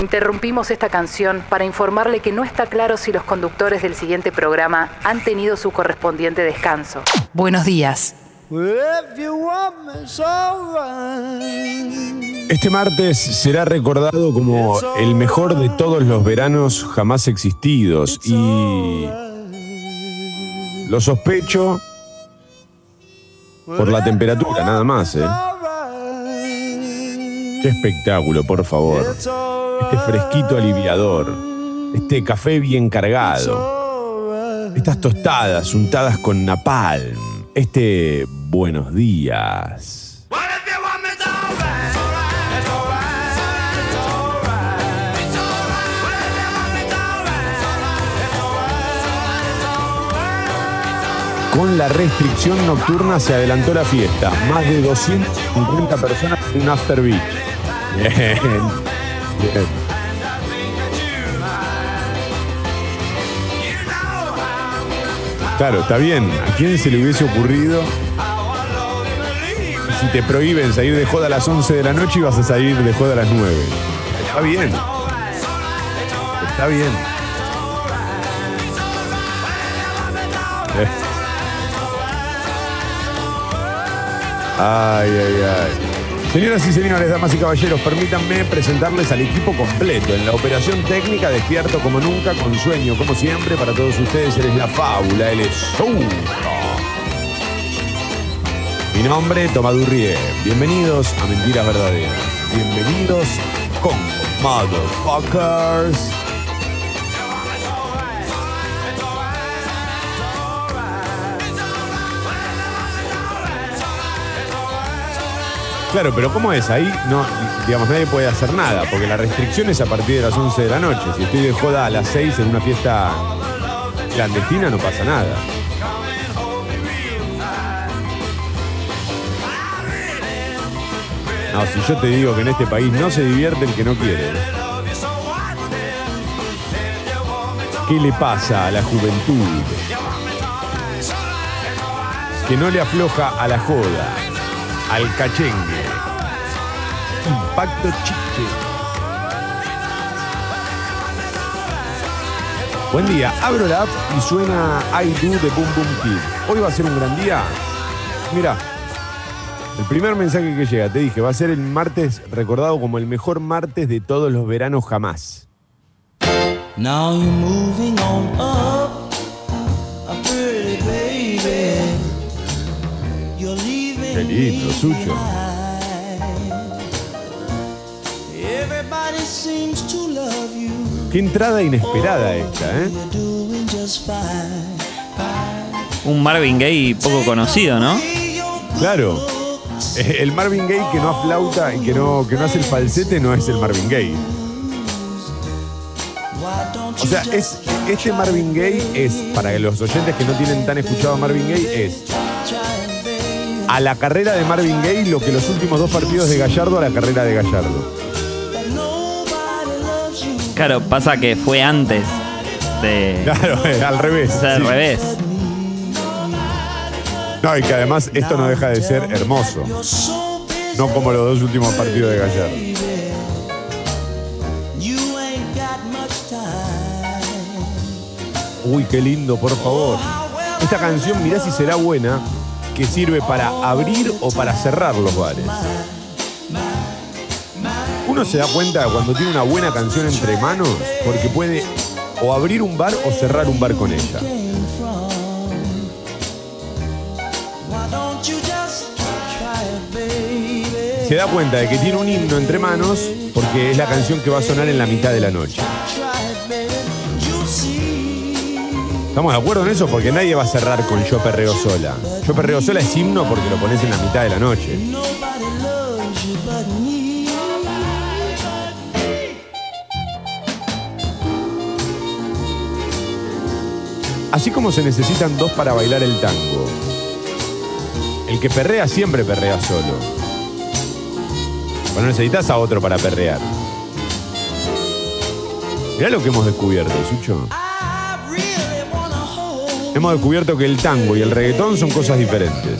Interrumpimos esta canción para informarle que no está claro si los conductores del siguiente programa han tenido su correspondiente descanso. Buenos días. Este martes será recordado como el mejor de todos los veranos jamás existidos y lo sospecho por la temperatura, nada más. ¿eh? Qué espectáculo, por favor. Este fresquito aliviador, este café bien cargado, estas tostadas untadas con napalm, este buenos días. Con la restricción nocturna se adelantó la fiesta. Más de 250 personas en un after beach. Bien, Claro, está bien. ¿A quién se le hubiese ocurrido? Si te prohíben salir de joda a las 11 de la noche y vas a salir de joda a las 9. Está bien. Está bien. Eh. Ay, ay, ay. Señoras y señores, damas y caballeros, permítanme presentarles al equipo completo en la operación técnica, despierto como nunca, con sueño como siempre. Para todos ustedes, él es la fábula, él es. Mi nombre, Tomadurrie. Bienvenidos a Mentiras Verdaderas. Bienvenidos con Motherfuckers. Claro, pero ¿cómo es? Ahí no, digamos, nadie puede hacer nada, porque la restricción es a partir de las 11 de la noche. Si estoy de joda a las 6 en una fiesta clandestina, no pasa nada. No, si yo te digo que en este país no se divierte el que no quiere. ¿Qué le pasa a la juventud? Que no le afloja a la joda, al cachengue. Impacto chiche. Buen día, abro la app y suena I Do de Boom Boom Kid. Hoy va a ser un gran día. Mira, el primer mensaje que llega, te dije, va a ser el martes recordado como el mejor martes de todos los veranos jamás. Now you're moving on up, lindo, you. Qué entrada inesperada esta, ¿eh? Un Marvin Gaye poco conocido, ¿no? Claro. El Marvin Gaye que no aflauta y que no, que no hace el falsete no es el Marvin Gaye. O sea, es, este Marvin Gaye es, para los oyentes que no tienen tan escuchado a Marvin Gaye, es? A la carrera de Marvin Gaye lo que los últimos dos partidos de Gallardo a la carrera de Gallardo. Claro, pasa que fue antes de. Claro, eh, al revés. O sea, al sí. revés. No, y que además esto no deja de ser hermoso. No como los dos últimos partidos de Gallardo. Uy, qué lindo, por favor. Esta canción, mirá si será buena, que sirve para abrir o para cerrar los bares. Uno se da cuenta cuando tiene una buena canción entre manos porque puede o abrir un bar o cerrar un bar con ella. Se da cuenta de que tiene un himno entre manos porque es la canción que va a sonar en la mitad de la noche. ¿Estamos de acuerdo en eso? Porque nadie va a cerrar con Yo Perreo Sola. Yo Perreo Sola es himno porque lo pones en la mitad de la noche. Así como se necesitan dos para bailar el tango. El que perrea siempre perrea solo. Bueno, necesitas a otro para perrear. Mirá lo que hemos descubierto, Sucho. Hemos descubierto que el tango y el reggaetón son cosas diferentes.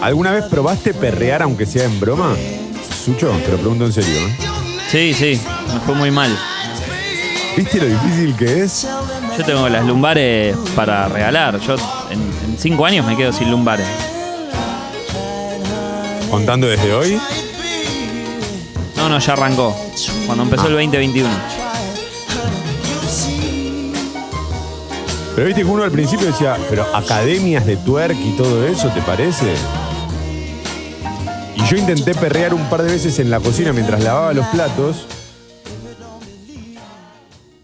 ¿Alguna vez probaste perrear aunque sea en broma? Sucho, te lo pregunto en serio. ¿eh? Sí, sí, me fue muy mal. ¿Viste lo difícil que es? Yo tengo las lumbares para regalar. Yo en, en cinco años me quedo sin lumbares. Contando desde hoy. No, no, ya arrancó. Cuando empezó el 2021. Pero viste que uno al principio decía, pero academias de twerk y todo eso, ¿te parece? Y yo intenté perrear un par de veces en la cocina mientras lavaba los platos.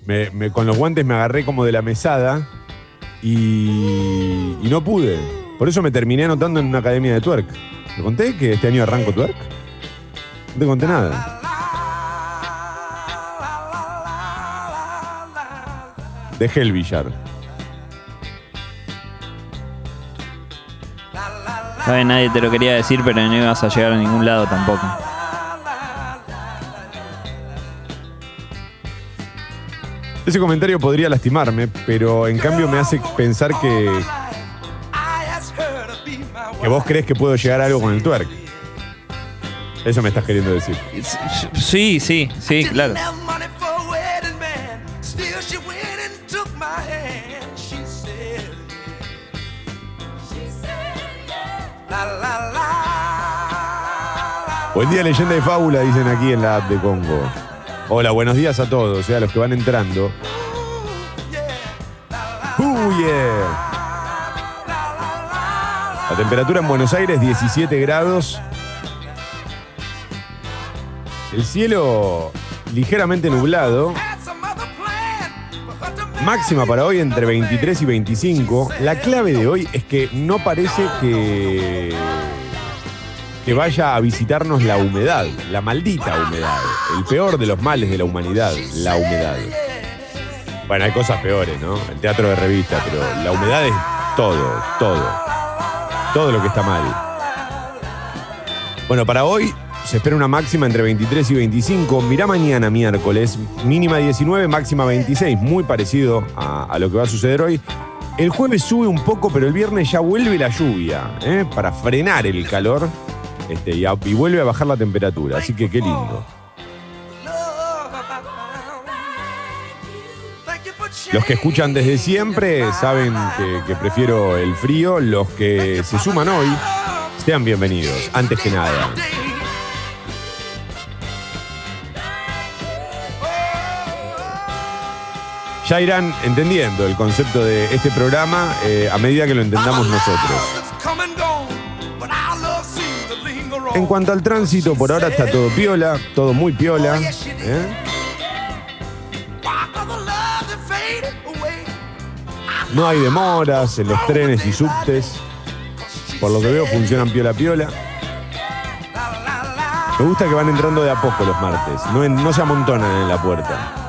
Me- me- con los guantes me agarré como de la mesada y, y no pude. Por eso me terminé anotando en una academia de twerk. ¿Te conté que este año arranco twerk? No te conté nada. Dejé el billar. Sabes, nadie te lo quería decir, pero no ibas a llegar a ningún lado tampoco. Ese comentario podría lastimarme, pero en cambio me hace pensar que, que vos crees que puedo llegar a algo con el twerk. Eso me estás queriendo decir. Sí, sí, sí, claro. Buen día, leyenda y fábula, dicen aquí en la app de Congo. Hola, buenos días a todos, o sea, a los que van entrando. ¡Uh, yeah! La temperatura en Buenos Aires, 17 grados. El cielo ligeramente nublado. Máxima para hoy entre 23 y 25. La clave de hoy es que no parece que, que vaya a visitarnos la humedad, la maldita humedad. El peor de los males de la humanidad, la humedad. Bueno, hay cosas peores, ¿no? El teatro de revista, pero la humedad es todo, todo. Todo lo que está mal. Bueno, para hoy se espera una máxima entre 23 y 25. Mirá mañana, miércoles, mínima 19, máxima 26. Muy parecido a, lo que va a suceder hoy. El jueves sube un poco, pero el viernes ya vuelve la lluvia, ¿eh? para frenar el calor este, y vuelve a bajar la temperatura. Así que qué lindo. Los que escuchan desde siempre saben que, prefiero el frío. Los que se suman hoy, sean bienvenidos, antes que nada. Ya irán entendiendo el concepto de este programa eh, a medida que lo entendamos nosotros. En cuanto al tránsito, por ahora está todo piola, todo muy piola. ¿eh? No hay demoras en los trenes y subtes. Por lo que veo funcionan piola piola. Me gusta que van entrando de a poco los martes, no, no se amontonan en la puerta.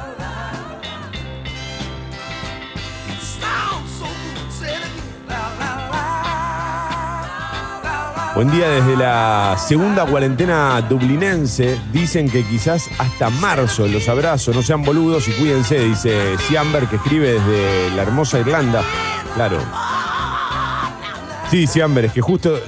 Buen día desde la segunda cuarentena dublinense. Dicen que quizás hasta marzo los abrazo, no sean boludos y cuídense, dice Siamber, que escribe desde la hermosa Irlanda. Claro. Sí, Siamber, es que justo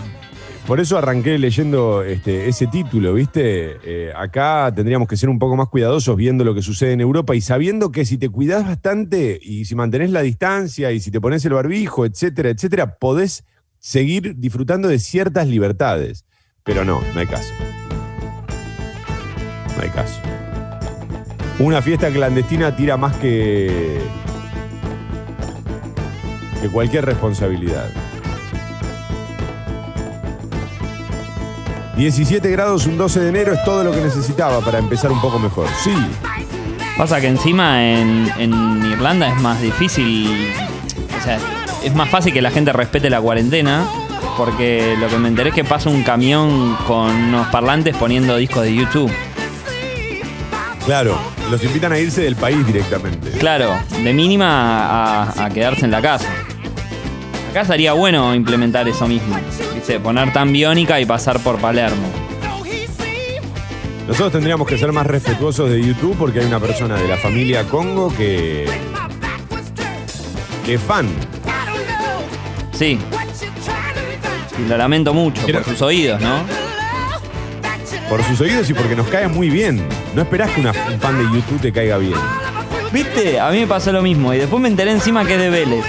por eso arranqué leyendo este, ese título, ¿viste? Eh, acá tendríamos que ser un poco más cuidadosos viendo lo que sucede en Europa y sabiendo que si te cuidás bastante y si mantenés la distancia y si te pones el barbijo, etcétera, etcétera, podés seguir disfrutando de ciertas libertades. Pero no, no hay caso. No hay caso. Una fiesta clandestina tira más que, que cualquier responsabilidad. 17 grados un 12 de enero es todo lo que necesitaba para empezar un poco mejor. Sí, Pasa que encima en, Irlanda es más difícil, o sea, es más fácil que la gente respete la cuarentena porque lo que me enteré es que pasa un camión con unos parlantes poniendo discos de YouTube. Claro, los invitan a irse del país directamente. Claro, de mínima a, a quedarse en la casa. Acá estaría bueno implementar eso mismo. ¿viste? Poner tan biónica y pasar por Palermo. Nosotros tendríamos que ser más respetuosos de YouTube porque hay una persona de la familia Congo que. que es fan. Sí, y lo lamento mucho Mira. por sus oídos, ¿no? Por sus oídos y porque nos cae muy bien. No esperás que una- un fan de YouTube te caiga bien. ¿Viste? A mí me pasó lo mismo y después me enteré encima que es de Vélez.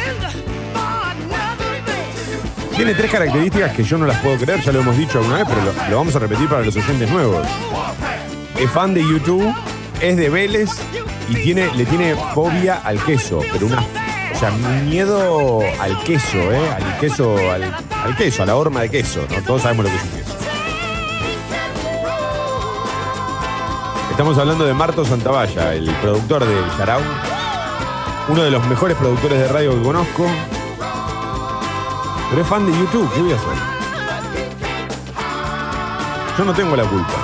Tiene tres características que yo no las puedo creer, ya lo hemos dicho alguna vez, pero lo, lo vamos a repetir para los oyentes nuevos. Es fan de YouTube, es de Vélez y tiene, le tiene fobia al queso, pero una. O sea, miedo al queso, ¿eh? Al queso, al, queso, a la horma de queso, ¿no? Todos sabemos lo que es. Estamos hablando de Marto Santavalla, el productor de Yarao, uno de los mejores productores de radio que conozco. Pero es fan de YouTube, ¿qué voy a hacer? Yo no tengo la culpa.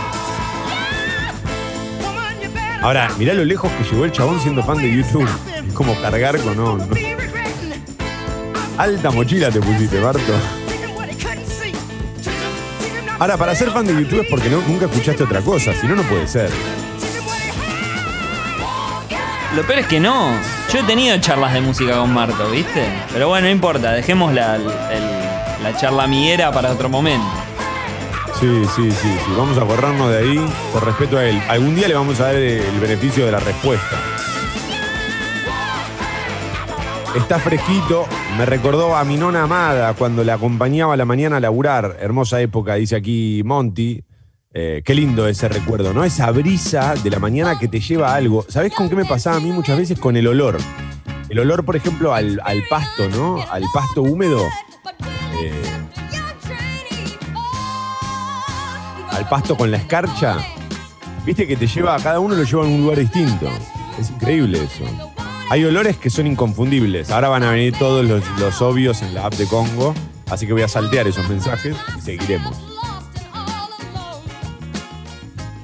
Ahora, mirá lo lejos que llegó el chabón siendo fan de YouTube. Es como cargar con no. Alta mochila te pusiste, Barto. Ahora, para ser fan de YouTube es porque no- nunca escuchaste otra cosa, si no, no puede ser. Lo peor es que no. Yo he tenido charlas de música con Marto, ¿viste? Pero bueno, no importa, dejemos la, el- la charla amiguera para otro momento. Sí, sí, sí, sí. Vamos a borrarnos de ahí por respeto a él. Algún día le vamos a dar el beneficio de la respuesta. Está fresquito. Me recordó a mi nona amada cuando la acompañaba a la mañana a laburar. Hermosa época, dice aquí Monty. Eh, qué lindo ese recuerdo, ¿no? Esa brisa de la mañana que te lleva a algo. ¿Sabés con qué me pasaba a mí muchas veces? Con el olor. El olor, por ejemplo, al, pasto, ¿no? Al pasto húmedo. Eh, al pasto con la escarcha. Viste que te lleva, a cada uno lo lleva a un lugar distinto. Es increíble eso. Hay olores que son inconfundibles. Ahora van a venir todos los, los obvios en la app de Congo. Así que voy a saltear esos mensajes y seguiremos.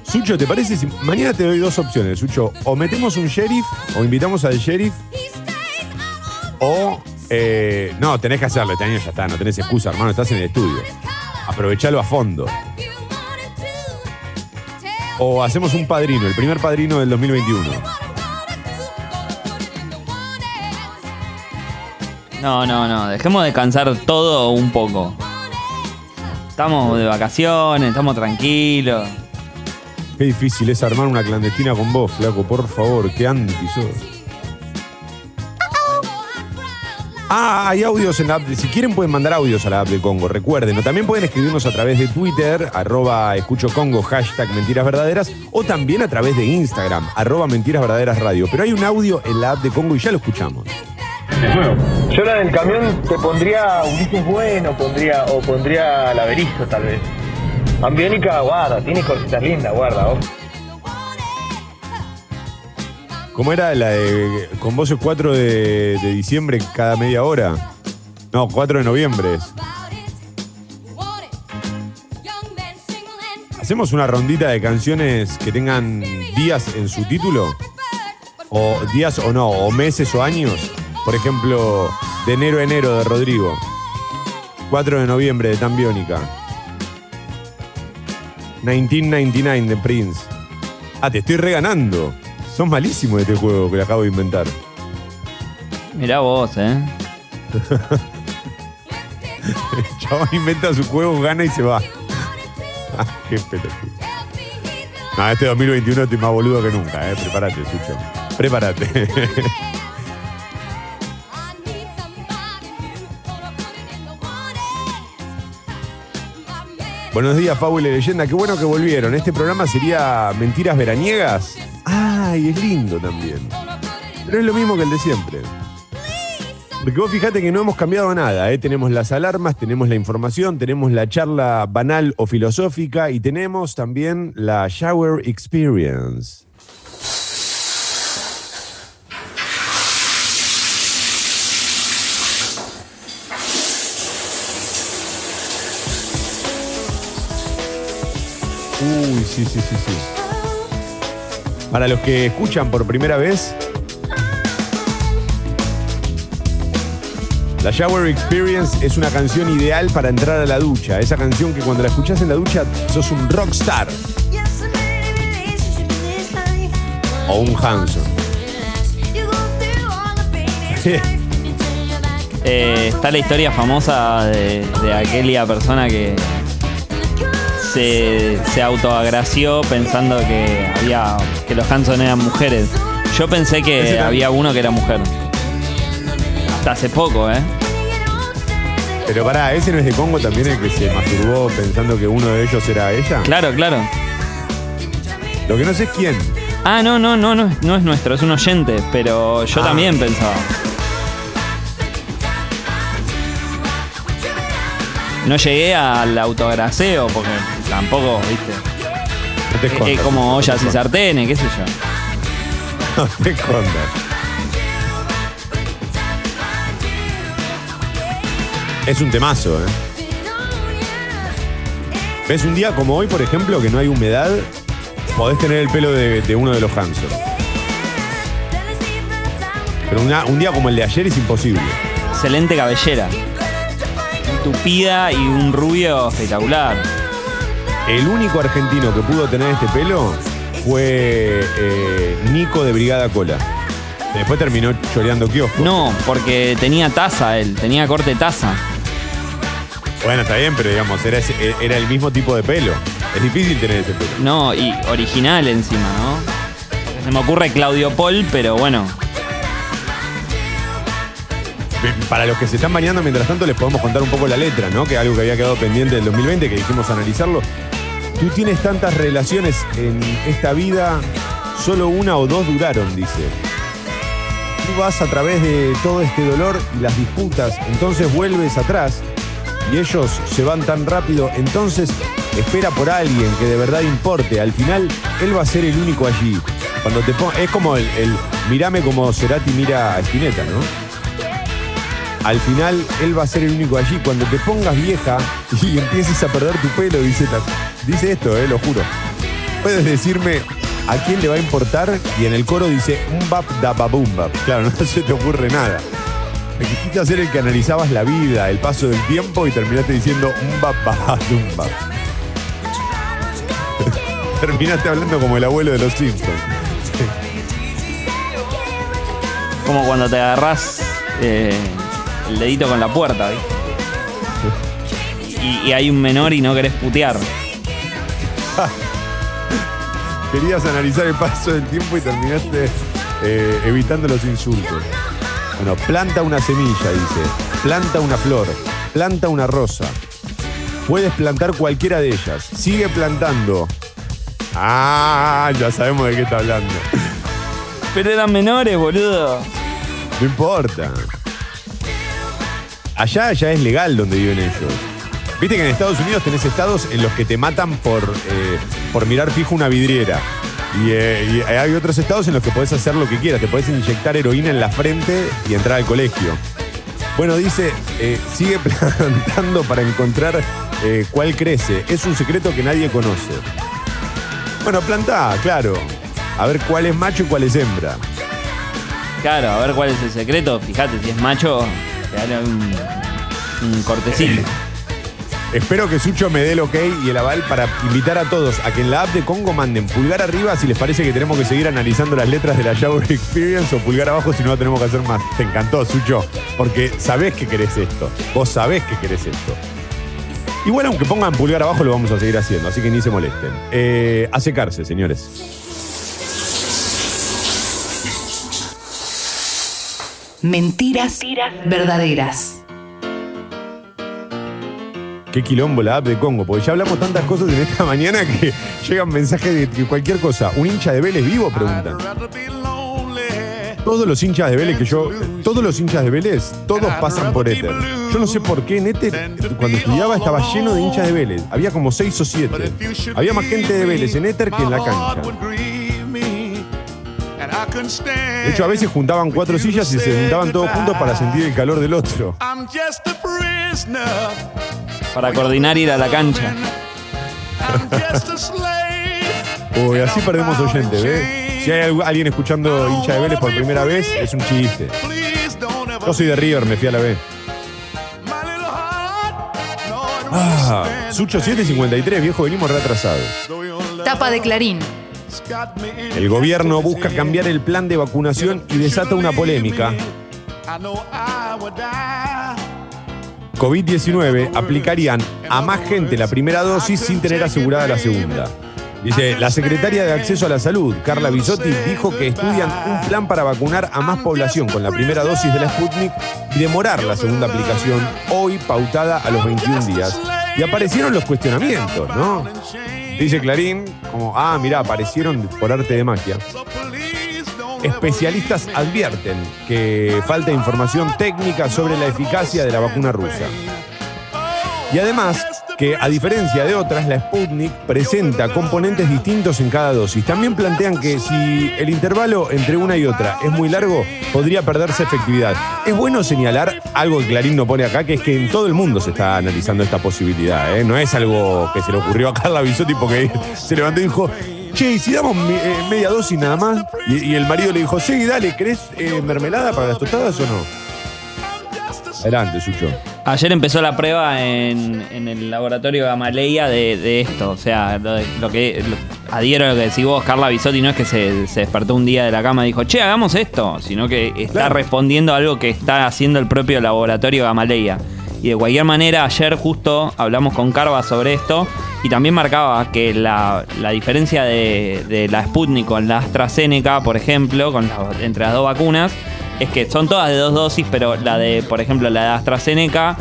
Sucho, ¿te parece? si- mañana te doy dos opciones, Sucho. O metemos un sheriff, o invitamos al sheriff, o. eh, no, tenés que hacerlo. Este año ya está, no tenés excusa, hermano. Estás en el estudio. Aprovechalo a fondo. O hacemos un padrino, el primer padrino del 2021. No, no, no, dejemos descansar todo un poco. Estamos de vacaciones, estamos tranquilos. Qué difícil es armar una clandestina con vos, flaco, por favor, qué anti sos. Ah, hay audios en la app. de- Si quieren pueden mandar audios a la app de Congo, recuerden. O también pueden escribirnos a través de Twitter, arroba escucho Congo, hashtag mentiras verdaderas, o también a través de Instagram, arroba mentiras verdaderas radio. Pero hay un audio en la app de Congo y ya lo escuchamos. Yo la del camión te pondría Ulises Bueno, pondría, o pondría la Berizo tal vez. Ambiónica, guarda, tiene cositas lindas, guarda. oh. ¿Cómo era la de con vos el 4 de, de diciembre cada media hora? No, 4 de noviembre. es. ¿Hacemos una rondita de canciones que tengan días en su título? O días o no, o meses o años. Por ejemplo, de enero a enero de Rodrigo. 4 de noviembre de Tambiónica. 1999 de Prince. Ah, te estoy reganando. Sos malísimo de este juego que le acabo de inventar. Mirá vos, ¿eh? El chabón inventa su juego, gana y se va. Ah, qué pelotudo. No, este 2021 estoy más boludo que nunca, eh. Prepárate, Sucho. Prepárate. Buenos días, Fábula y Leyenda. Qué bueno que volvieron. Este programa sería Mentiras Veraniegas. Ay, es lindo también. Pero es lo mismo que el de siempre. Porque vos fijate que no hemos cambiado nada, ¿eh? Tenemos las alarmas, tenemos la información, tenemos la charla banal o filosófica y tenemos también la Shower Experience. Uy, sí, sí, sí, sí. Para los que escuchan por primera vez, la Shower Experience es una canción ideal para entrar a la ducha. Esa canción que cuando la escuchás en la ducha sos un rockstar o un Hanson. Eh, está la historia famosa de, de aquella persona que se, se autoagració pensando que había que los Hanson eran mujeres. Yo pensé que había uno que era mujer. Hasta hace poco, ¿eh? Pero pará, ¿ese no es de Congo también el que se masturbó pensando que uno de ellos era ella? Claro, claro. Lo que no sé es quién. Ah, no, no, no, no, es- no es nuestro, es un oyente, pero yo Ah. también pensaba. No llegué al autograseo porque tampoco, viste. No Es como ollas y sartenes, qué sé yo. No te escondas. Es un temazo, ¿eh? ¿Ves un día como hoy, por ejemplo, que no hay humedad? Podés tener el pelo de, de uno de los Hanson. Pero una- un día como el de ayer es imposible. Excelente cabellera. Tupida y un rubio espectacular. El único argentino que pudo tener este pelo fue eh, Nico de Brigada Cola. Después terminó choreando kiosco. No, porque tenía taza él, tenía corte taza. Bueno, está bien, pero digamos, era, ese- era el mismo tipo de pelo. Es difícil tener ese pelo. No, y original encima, ¿no? Se me ocurre Claudio Paul, pero bueno. Bien, Para los que se están bañando, mientras tanto, les podemos contar un poco la letra, ¿no? Que es algo que había quedado pendiente del 2020, que dijimos analizarlo. Tú tienes tantas relaciones en esta vida, solo una o dos duraron, dice. Tú vas a través de todo este dolor y las disputas, entonces vuelves atrás y ellos se van tan rápido, entonces espera por alguien que de verdad importe. Al final, él va a ser el único allí. Cuando te es como el, mirame como Cerati mira a Spinetta, ¿no? Al final, él va a ser el único allí. Cuando te pongas vieja y empieces a perder tu pelo, dice, dice esto, eh, lo juro. Puedes decirme a quién le va a importar y en el coro dice un bap da babum bap. Claro, no se te ocurre nada. Me quisiste ser el que analizabas la vida, el paso del tiempo y terminaste diciendo un bap babadum bap. terminaste hablando como el abuelo de los Simpsons. Como cuando te agarrás eh, el dedito con la puerta, ¿viste? Y, y hay un menor y no querés putear. Querías analizar el paso del tiempo y terminaste eh, evitando los insultos. Bueno, planta una semilla, dice. Planta una flor. Planta una rosa. Puedes plantar cualquiera de ellas. Sigue plantando. Ah, ya sabemos de qué está hablando. Pero eran menores, boludo. No importa. Allá ya es legal donde viven ellos. Viste que en Estados Unidos tenés estados en los que te matan por, eh, por mirar fijo una vidriera. Y, eh, y hay otros estados en los que podés hacer lo que quieras. Te podés inyectar heroína en la frente y entrar al colegio. Bueno, dice, eh, sigue plantando para encontrar eh, cuál crece. Es un secreto que nadie conoce. Bueno, plantá, claro. A ver cuál es macho y cuál es hembra. Claro, a ver cuál es el secreto. Fíjate, si es macho, te dan un, un cortecito. Espero que Sucho me dé el ok y el aval para invitar a todos a que en la app de Congo manden pulgar arriba si les parece que tenemos que seguir analizando las letras de la Shower Experience o pulgar abajo si no tenemos que hacer más. Te encantó, Sucho, porque sabés que querés esto. Vos sabés que querés esto. Igual aunque pongan pulgar abajo lo vamos a seguir haciendo, así que ni se molesten. Eh, a secarse, señores. Mentiras verdaderas. Qué quilombo la app de Congo, porque ya hablamos tantas cosas en esta mañana que llegan mensajes de cualquier cosa. ¿Un hincha de Vélez vivo? Preguntan. Todos los hinchas de Vélez que yo. Todos los hinchas de Vélez, todos pasan por Éter. Yo no sé por qué en Éter, cuando estudiaba, estaba lleno de hinchas de Vélez. Había como seis o siete. Había más gente de Vélez en Éter que en la cancha. De hecho, a veces juntaban cuatro sillas y se sentaban todos juntos para sentir el calor del otro. Para coordinar ir a la cancha. Uy, así perdemos oyentes, ¿ves? Si hay algu- alguien escuchando hincha de Vélez por primera vez, es un chiste. Yo soy de River, me fui a la B. Ah, Sucho 753, viejo, venimos retrasados. Tapa de Clarín. El gobierno busca cambiar el plan de vacunación y desata una polémica. COVID-19 aplicarían a más gente la primera dosis sin tener asegurada la segunda. Dice, la secretaria de Acceso a la Salud, Carla Bisotti, dijo que estudian un plan para vacunar a más población con la primera dosis de la Sputnik y demorar la segunda aplicación, hoy pautada a los 21 días. Y aparecieron los cuestionamientos, ¿no? Dice Clarín, como, ah, mirá, aparecieron por arte de magia. Especialistas advierten que falta información técnica sobre la eficacia de la vacuna rusa. Y además, que a diferencia de otras, la Sputnik presenta componentes distintos en cada dosis. También plantean que si el intervalo entre una y otra es muy largo, podría perderse efectividad. Es bueno señalar algo que Clarín no pone acá, que es que en todo el mundo se está analizando esta posibilidad. ¿eh? No es algo que se le ocurrió a Carla Bisotti porque se levantó y dijo, che, ¿y si damos me- eh, media dosis nada más? Y, y el marido le dijo, sí, dale, ¿querés eh, mermelada para las tostadas o no? Adelante, Sucho. Ayer empezó la prueba en, en el laboratorio Gamaleya de, de esto. O sea, lo, de- lo que lo- adhiero a lo que decís vos, Carla Bisotti, no es que se, se despertó un día de la cama y dijo, che, hagamos esto, sino que está Claro. respondiendo a algo que está haciendo el propio laboratorio Gamaleya. Y de cualquier manera, ayer justo hablamos con Carva sobre esto y también marcaba que la, la diferencia de, de la Sputnik con la AstraZeneca, por ejemplo, con entre las dos vacunas, es que son todas de dos dosis, pero la de, por ejemplo, la de AstraZeneca,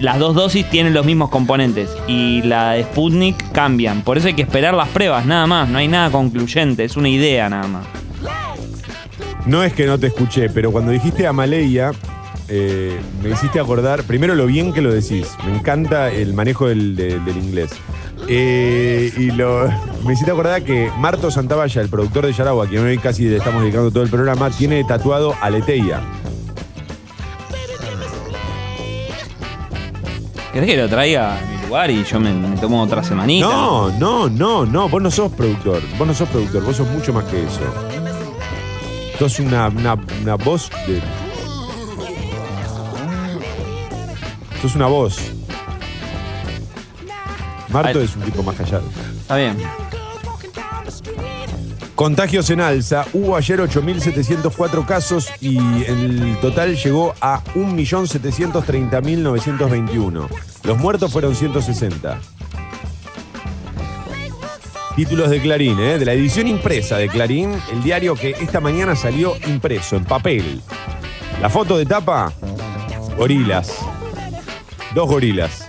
las dos dosis tienen los mismos componentes y la de Sputnik cambian. Por eso hay que esperar las pruebas, nada más. No hay nada concluyente, es una idea nada más. No es que no te escuché, pero cuando dijiste Amaleya, eh, me hiciste acordar, primero lo bien que lo decís, me encanta el manejo del, de- del inglés. Eh, y lo, me hiciste acordar que Marto Santavalla, el productor de Yaragua, a quien hoy casi le estamos dedicando todo el programa, tiene tatuado Aleteia. ¿Querés que lo traiga a mi lugar y yo me, me tomo otra semanita? No, no, no, no, vos no sos productor, vos no sos productor, vos sos mucho más que eso. Sos una, una, una voz de... Sos una voz. Marto Ay. es un tipo más callado. Está bien. Contagios en alza. Hubo ayer 8.704 casos y el total llegó a 1.730.921. Los muertos fueron 160. Títulos de Clarín, ¿eh? de la edición impresa de Clarín, el diario que esta mañana salió impreso en papel. La foto de tapa, gorilas. Dos gorilas.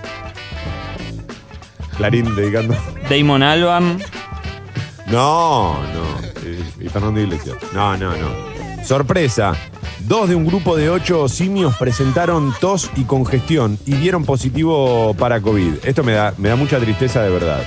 Clarín dedicando. Damon Alban. No, no. Y Fernando Iglesias. No, no, no. Sorpresa. Dos de un grupo de ocho simios presentaron tos y congestión y dieron positivo para COVID. Esto me da, me da mucha tristeza de verdad.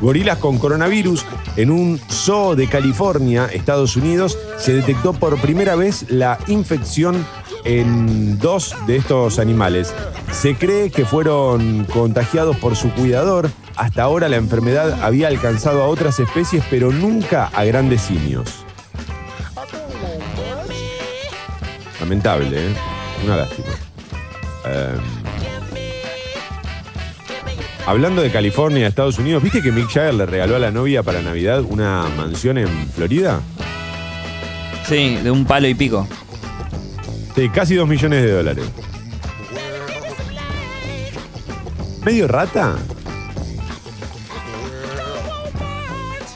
Gorilas con coronavirus en un zoo de California, Estados Unidos, se detectó por primera vez la infección en dos de estos animales. Se cree que fueron contagiados por su cuidador. Hasta ahora la enfermedad había alcanzado a otras especies, pero nunca a grandes simios. Lamentable, ¿eh? Una lástima. Eh, hablando de California, Estados Unidos, ¿viste que Mick Jagger le regaló a la novia para Navidad una mansión en Florida? Sí, de un palo y pico. Sí, casi dos millones de dólares. ¿Medio rata?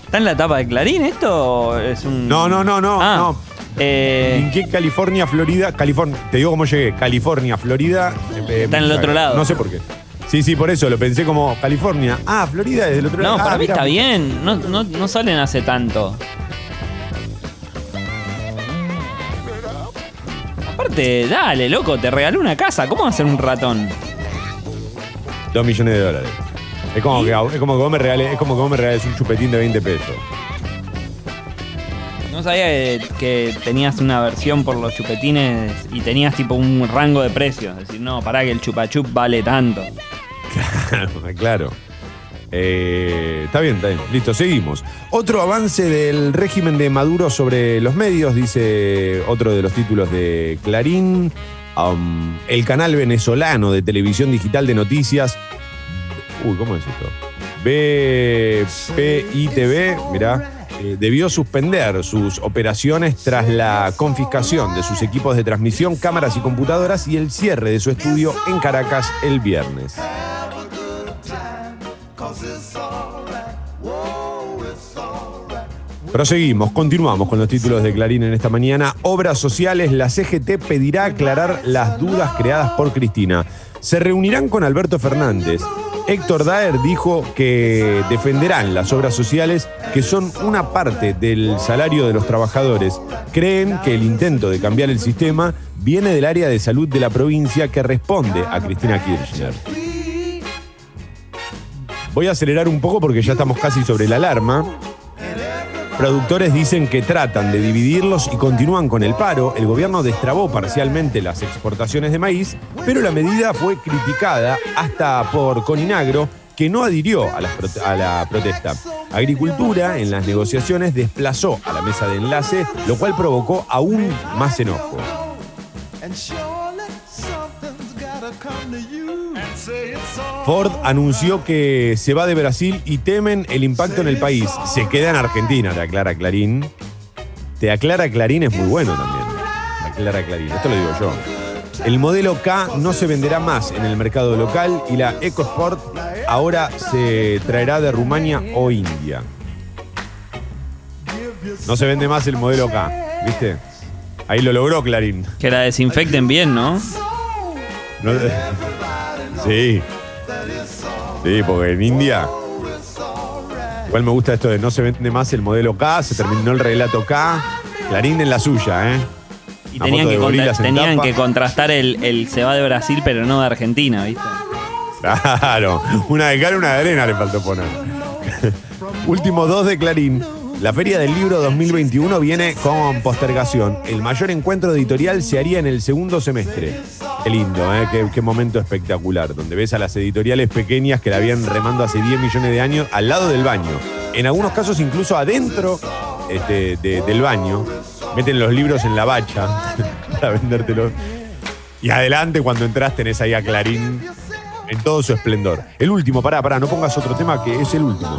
¿Está en la tapa de Clarín esto? o Es un... No, no, no, no, Ah, no. eh, Linké California, Florida, California. Te digo cómo llegué. California, Florida. eh, Está en el otro lado. No sé por qué. Sí, sí, por eso lo pensé como California. Ah, Florida es del otro lado. no, Ah, para mí mirá. está bien. No, no, no salen hace tanto. Aparte, dale, loco, te regaló una casa. ¿Cómo va a ser un ratón? Dos millones de dólares. Es como, que, es como que vos me regales, es como que vos me regales un chupetín de 20 pesos. No sabía que, que tenías una versión por los chupetines y tenías tipo un rango de precios. Es decir, no, pará que el chupachup vale tanto. claro. Eh, está bien, está bien. Listo, seguimos. Otro avance del régimen de Maduro sobre los medios, dice otro de los títulos de Clarín. Um, el canal venezolano de televisión digital de noticias. Uy, ¿cómo es esto? BPITV, mirá, eh, debió suspender sus operaciones tras la confiscación de sus equipos de transmisión, cámaras y computadoras y el cierre de su estudio en Caracas el viernes. Proseguimos, continuamos con los títulos de Clarín en esta mañana. Obras sociales, la CGT pedirá aclarar las dudas creadas por Cristina. Se reunirán con Alberto Fernández. Héctor Daer dijo que defenderán las obras sociales que son una parte del salario de los trabajadores. Creen que el intento de cambiar el sistema viene del área de salud de la provincia que responde a Cristina Kirchner. Voy a acelerar un poco porque ya estamos casi sobre la alarma. Productores dicen que tratan de dividirlos y continúan con el paro. El gobierno destrabó parcialmente las exportaciones de maíz, pero la medida fue criticada hasta por Coninagro, que no adhirió a la, protesta. Agricultura en las negociaciones desplazó a la mesa de enlace, lo cual provocó aún más enojo. Ford anunció que se va de Brasil y temen el impacto en el país. Se queda en Argentina, te aclara Clarín. Te aclara Clarín es muy bueno también. Aclara Clarín, esto lo digo yo. El modelo K no se venderá más en el mercado local y la EcoSport ahora se traerá de Rumania o India. No se vende más el modelo K, ¿viste? Ahí lo logró Clarín. Que la desinfecten bien, ¿no? No- sí. Sí, porque en India. Igual me gusta esto de no se vende más el modelo K, se terminó el relato K. Clarín en la suya, ¿eh? Y Una tenían, que, contra- tenían que contrastar el, el se va de Brasil, pero no de Argentina, ¿viste? Claro, una de cara y una de arena le faltó poner. Último dos de Clarín. La Feria del Libro 2021 viene con postergación. El mayor encuentro editorial se haría en el segundo semestre. Qué lindo, ¿eh? qué, momento espectacular. Donde ves a las editoriales pequeñas que la habían remando hace 10 millones de años al lado del baño. En algunos casos incluso adentro este, de- del baño. Meten los libros en la bacha para vendértelos. Y adelante, cuando entras, tenés ahí a Clarín en todo su esplendor. El último, pará, pará, no pongas otro tema que es el último.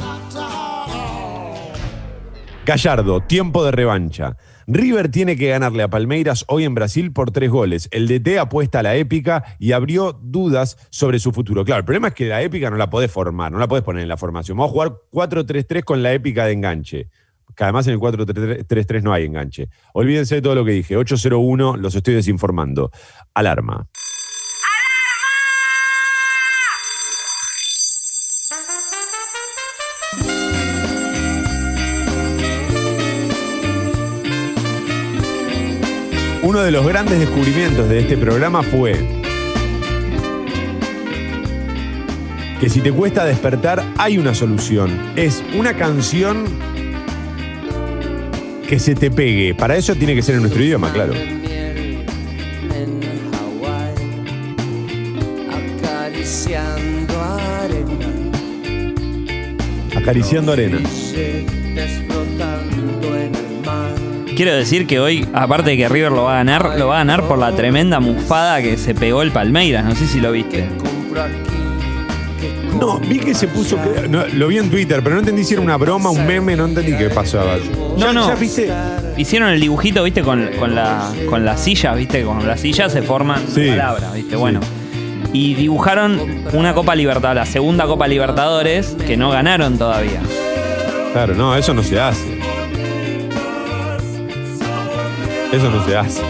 Gallardo, tiempo de revancha. River tiene que ganarle a Palmeiras hoy en Brasil por tres goles. El DT apuesta a la épica y abrió dudas sobre su futuro. Claro, el problema es que la épica no la podés formar, no la podés poner en la formación. Vamos a jugar 4-3-3 con la épica de enganche. Que además en el 4-3-3 no hay enganche. Olvídense de todo lo que dije. 801, los estoy desinformando. Alarma. Uno de los grandes descubrimientos de este programa fue que si te cuesta despertar hay una solución. Es una canción que se te pegue. Para eso tiene que ser en nuestro idioma, claro. acariciando arena, Quiero decir que hoy, aparte de que River lo va a ganar, lo va a ganar por la tremenda mufada que se pegó el Palmeiras. No sé si lo viste. No, vi que se puso. que- no, lo vi en Twitter, pero no entendí si era una broma, un meme, no entendí qué pasaba. No, no. ya viste? Hicieron el dibujito, viste, con, con, la, con las sillas, viste, con las sillas se forman Sí. palabras, viste, bueno. Y dibujaron una Copa Libertadores, la segunda Copa Libertadores, que no ganaron todavía. Claro, no, eso no se hace. Eso no se hace.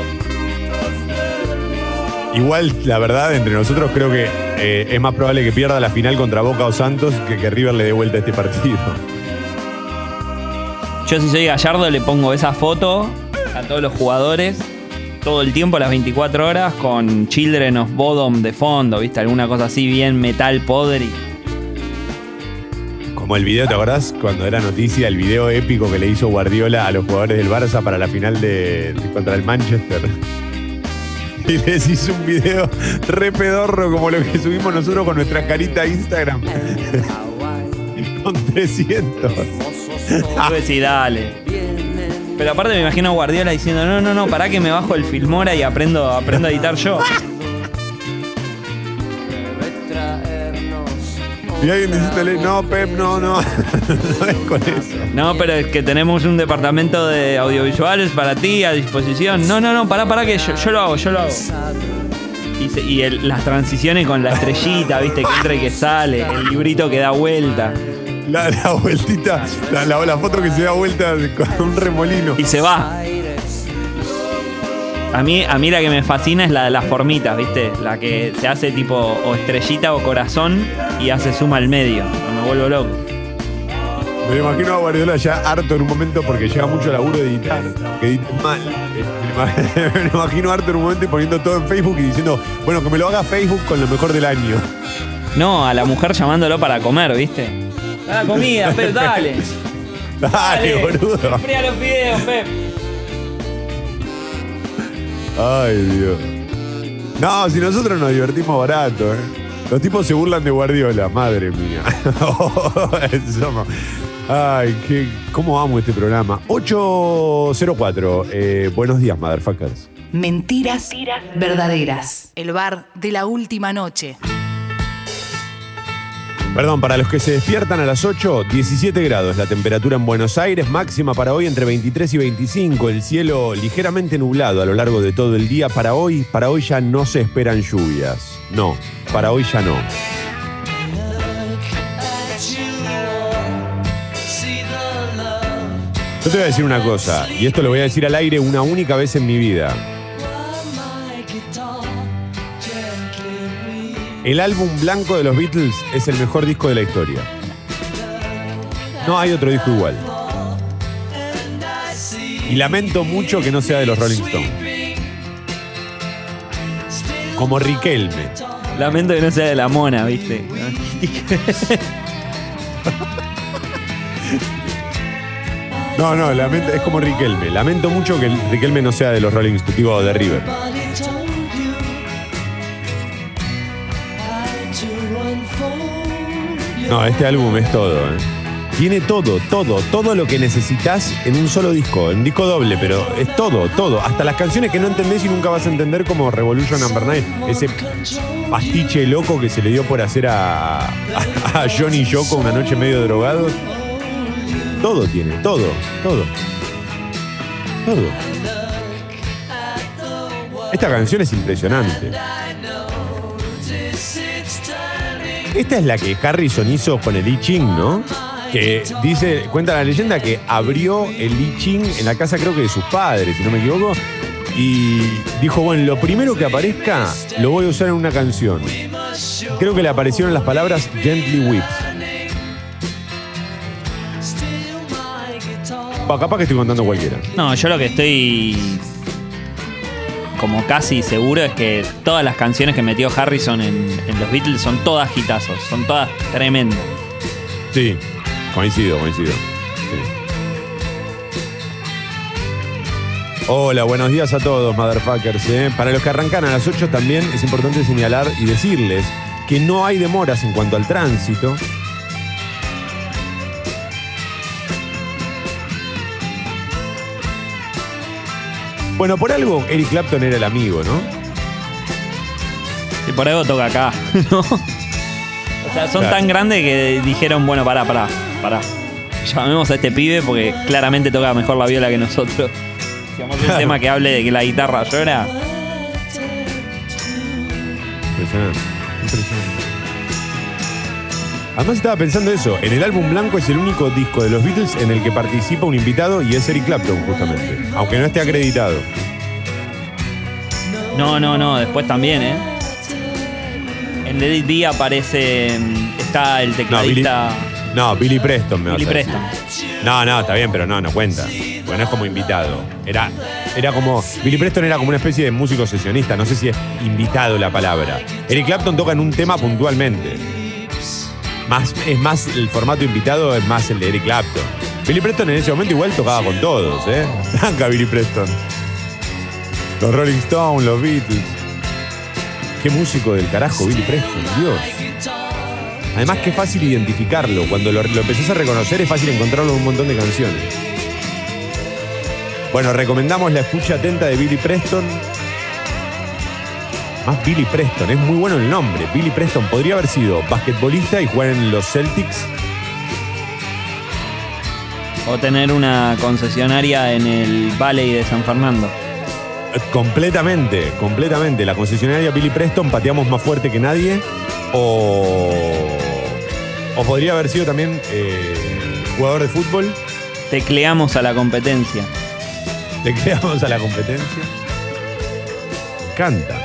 Igual, la verdad, entre nosotros creo que eh, es más probable que pierda la final contra Boca o Santos que que River le dé vuelta a este partido. Yo si soy Gallardo le pongo esa foto a todos los jugadores todo el tiempo, las 24 horas, con Children of Bodom de fondo, ¿viste? Alguna cosa así bien metal podri. Como el video, ¿te acordás? Cuando era noticia, el video épico que le hizo Guardiola a los jugadores del Barça para la final de, de- contra el Manchester. Y les hizo un video re pedorro como lo que subimos nosotros con nuestra carita a Instagram. Con 300. Pues sí, dale. Pero aparte me imagino a Guardiola diciendo, no, no, no, pará que me bajo el Filmora y aprendo, aprendo a editar yo. Y alguien diciéndole, no, Pep, no, no. no es con eso. No, pero es que tenemos un departamento de audiovisuales para ti a disposición. No, no, no, pará, pará que yo, yo lo hago, yo lo hago. Y, se- y el- las transiciones con la estrellita, viste, que entra y que sale, el librito que da vuelta. La, la vueltita, la, la- la foto que se da vuelta con un remolino. Y se va. A mí, a mí la que me fascina es la de las formitas, ¿viste? La que se hace tipo o estrellita o corazón y hace suma al medio. Me vuelvo loco. Me lo imagino a Guardiola ya harto en un momento porque llega mucho laburo de editar, que edite mal. Eh, Me imagino harto en un momento y poniendo todo en Facebook y diciendo, bueno, que me lo haga Facebook con lo mejor del año. No, a la mujer llamándolo para comer, ¿viste? Ah, comida, Pep, dale. Dale, boludo. Fría los fideos, Pep. Ay, Dios. No, si nosotros nos divertimos barato, ¿eh? Los tipos se burlan de Guardiola, madre mía. Somos- Ay, qué, cómo amo este programa. 804. Eh, buenos días, motherfuckers. Mentiras verdaderas. El bar de la última noche. Perdón, para los que se despiertan a las 8, 17 grados la temperatura en Buenos Aires, máxima para hoy entre 23 y 25, el cielo ligeramente nublado a lo largo de todo el día. Para hoy, para hoy ya no se esperan lluvias. No, para hoy ya no. Yo te voy a decir una cosa, y esto lo voy a decir al aire una única vez en mi vida. El álbum blanco de los Beatles es el mejor disco de la historia. No hay otro disco igual. Y lamento mucho que no sea de los Rolling Stones. Como Riquelme. Lamento que no sea de la mona, ¿viste? No, no, lamento- es como Riquelme. Lamento mucho que el Riquelme no sea de los Rolling Stones, digo, de River. No, este álbum es todo, ¿eh? Tiene todo, todo, todo lo que necesitas en un solo disco, en un disco doble, pero es todo, todo. Hasta las canciones que no entendés y nunca vas a entender como Revolution Number 9, ese pastiche loco que se le dio por hacer a, a, a Johnny Yoko una noche medio drogado. Todo tiene, todo, todo. Todo. Esta canción es impresionante. Esta es la que Harrison hizo con el I Ching, ¿no? Que dice, cuenta la leyenda que abrió el I Ching en la casa creo que de sus padres, si no me equivoco, y dijo, bueno, lo primero que aparezca lo voy a usar en una canción. Creo que le aparecieron las palabras Gently Whips. Va, capaz que estoy contando cualquiera. No, yo lo que estoy como casi seguro es que todas las canciones que metió Harrison en, los Beatles son todas hitazos, son todas tremendas. Sí, coincido, coincido. Hola, buenos días a todos, motherfuckers. ¿eh? Para los que arrancan a las 8 también es importante señalar y decirles que no hay demoras en cuanto al tránsito. Bueno, por algo Eric Clapton era el amigo, ¿no? Y por algo toca acá, ¿no? O sea, son Claro. tan grandes que dijeron, bueno, pará, pará, pará. Llamemos a este pibe porque claramente toca mejor la viola que nosotros. Si vamos a un Claro. tema que hable de que la guitarra llora. Impresionante. Impresionante. Además estaba pensando eso, en el álbum blanco es el único disco de los Beatles en el que participa un invitado y es Eric Clapton justamente, aunque no esté acreditado. No, no, no, después también, ¿eh? En It Be aparece. Está el No, Billy, tecladista. no, Billy Preston me vas Billy a decir. Preston. No, no, está bien, pero no, no cuenta. Porque no es como invitado. Era, era como. Billy Preston era como una especie de músico sesionista. No sé si es invitado la palabra. Eric Clapton toca en un tema puntualmente. Más, es más, el formato invitado es más el de Eric Clapton. Billy Preston en ese momento igual tocaba con todos, ¿eh? Tranca Billy Preston. Los Rolling Stones, los Beatles. Qué músico del carajo, Billy Preston, Dios. Además es fácil identificarlo. Cuando lo, lo empezás a reconocer es fácil encontrarlo en un montón de canciones. Bueno, recomendamos la escucha atenta de Billy Preston. Más Billy Preston, es muy bueno el nombre. Billy Preston podría haber sido basquetbolista y jugar en los Celtics. O tener una concesionaria en el Valley de San Fernando. Completamente, completamente. La concesionaria Billy Preston pateamos más fuerte que nadie. O, o podría haber sido también eh, jugador de fútbol. Tecleamos a la competencia. Le creamos a la competencia. Canta.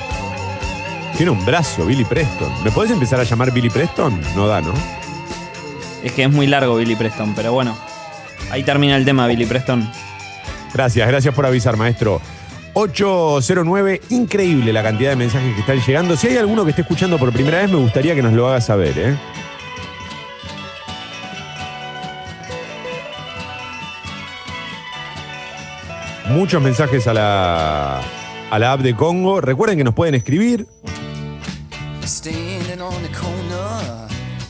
Tiene un brazo, Billy Preston. ¿Me podés empezar a llamar Billy Preston? No da, ¿no? Es que es muy largo Billy Preston, pero bueno. Ahí termina el tema, Billy Preston. Gracias, gracias por avisar, maestro. 809, increíble la cantidad de mensajes que están llegando. Si hay alguno que esté escuchando por primera vez, me gustaría que nos lo haga saber, ¿eh? Muchos mensajes a la, a la app de Congo. Recuerden que nos pueden escribir.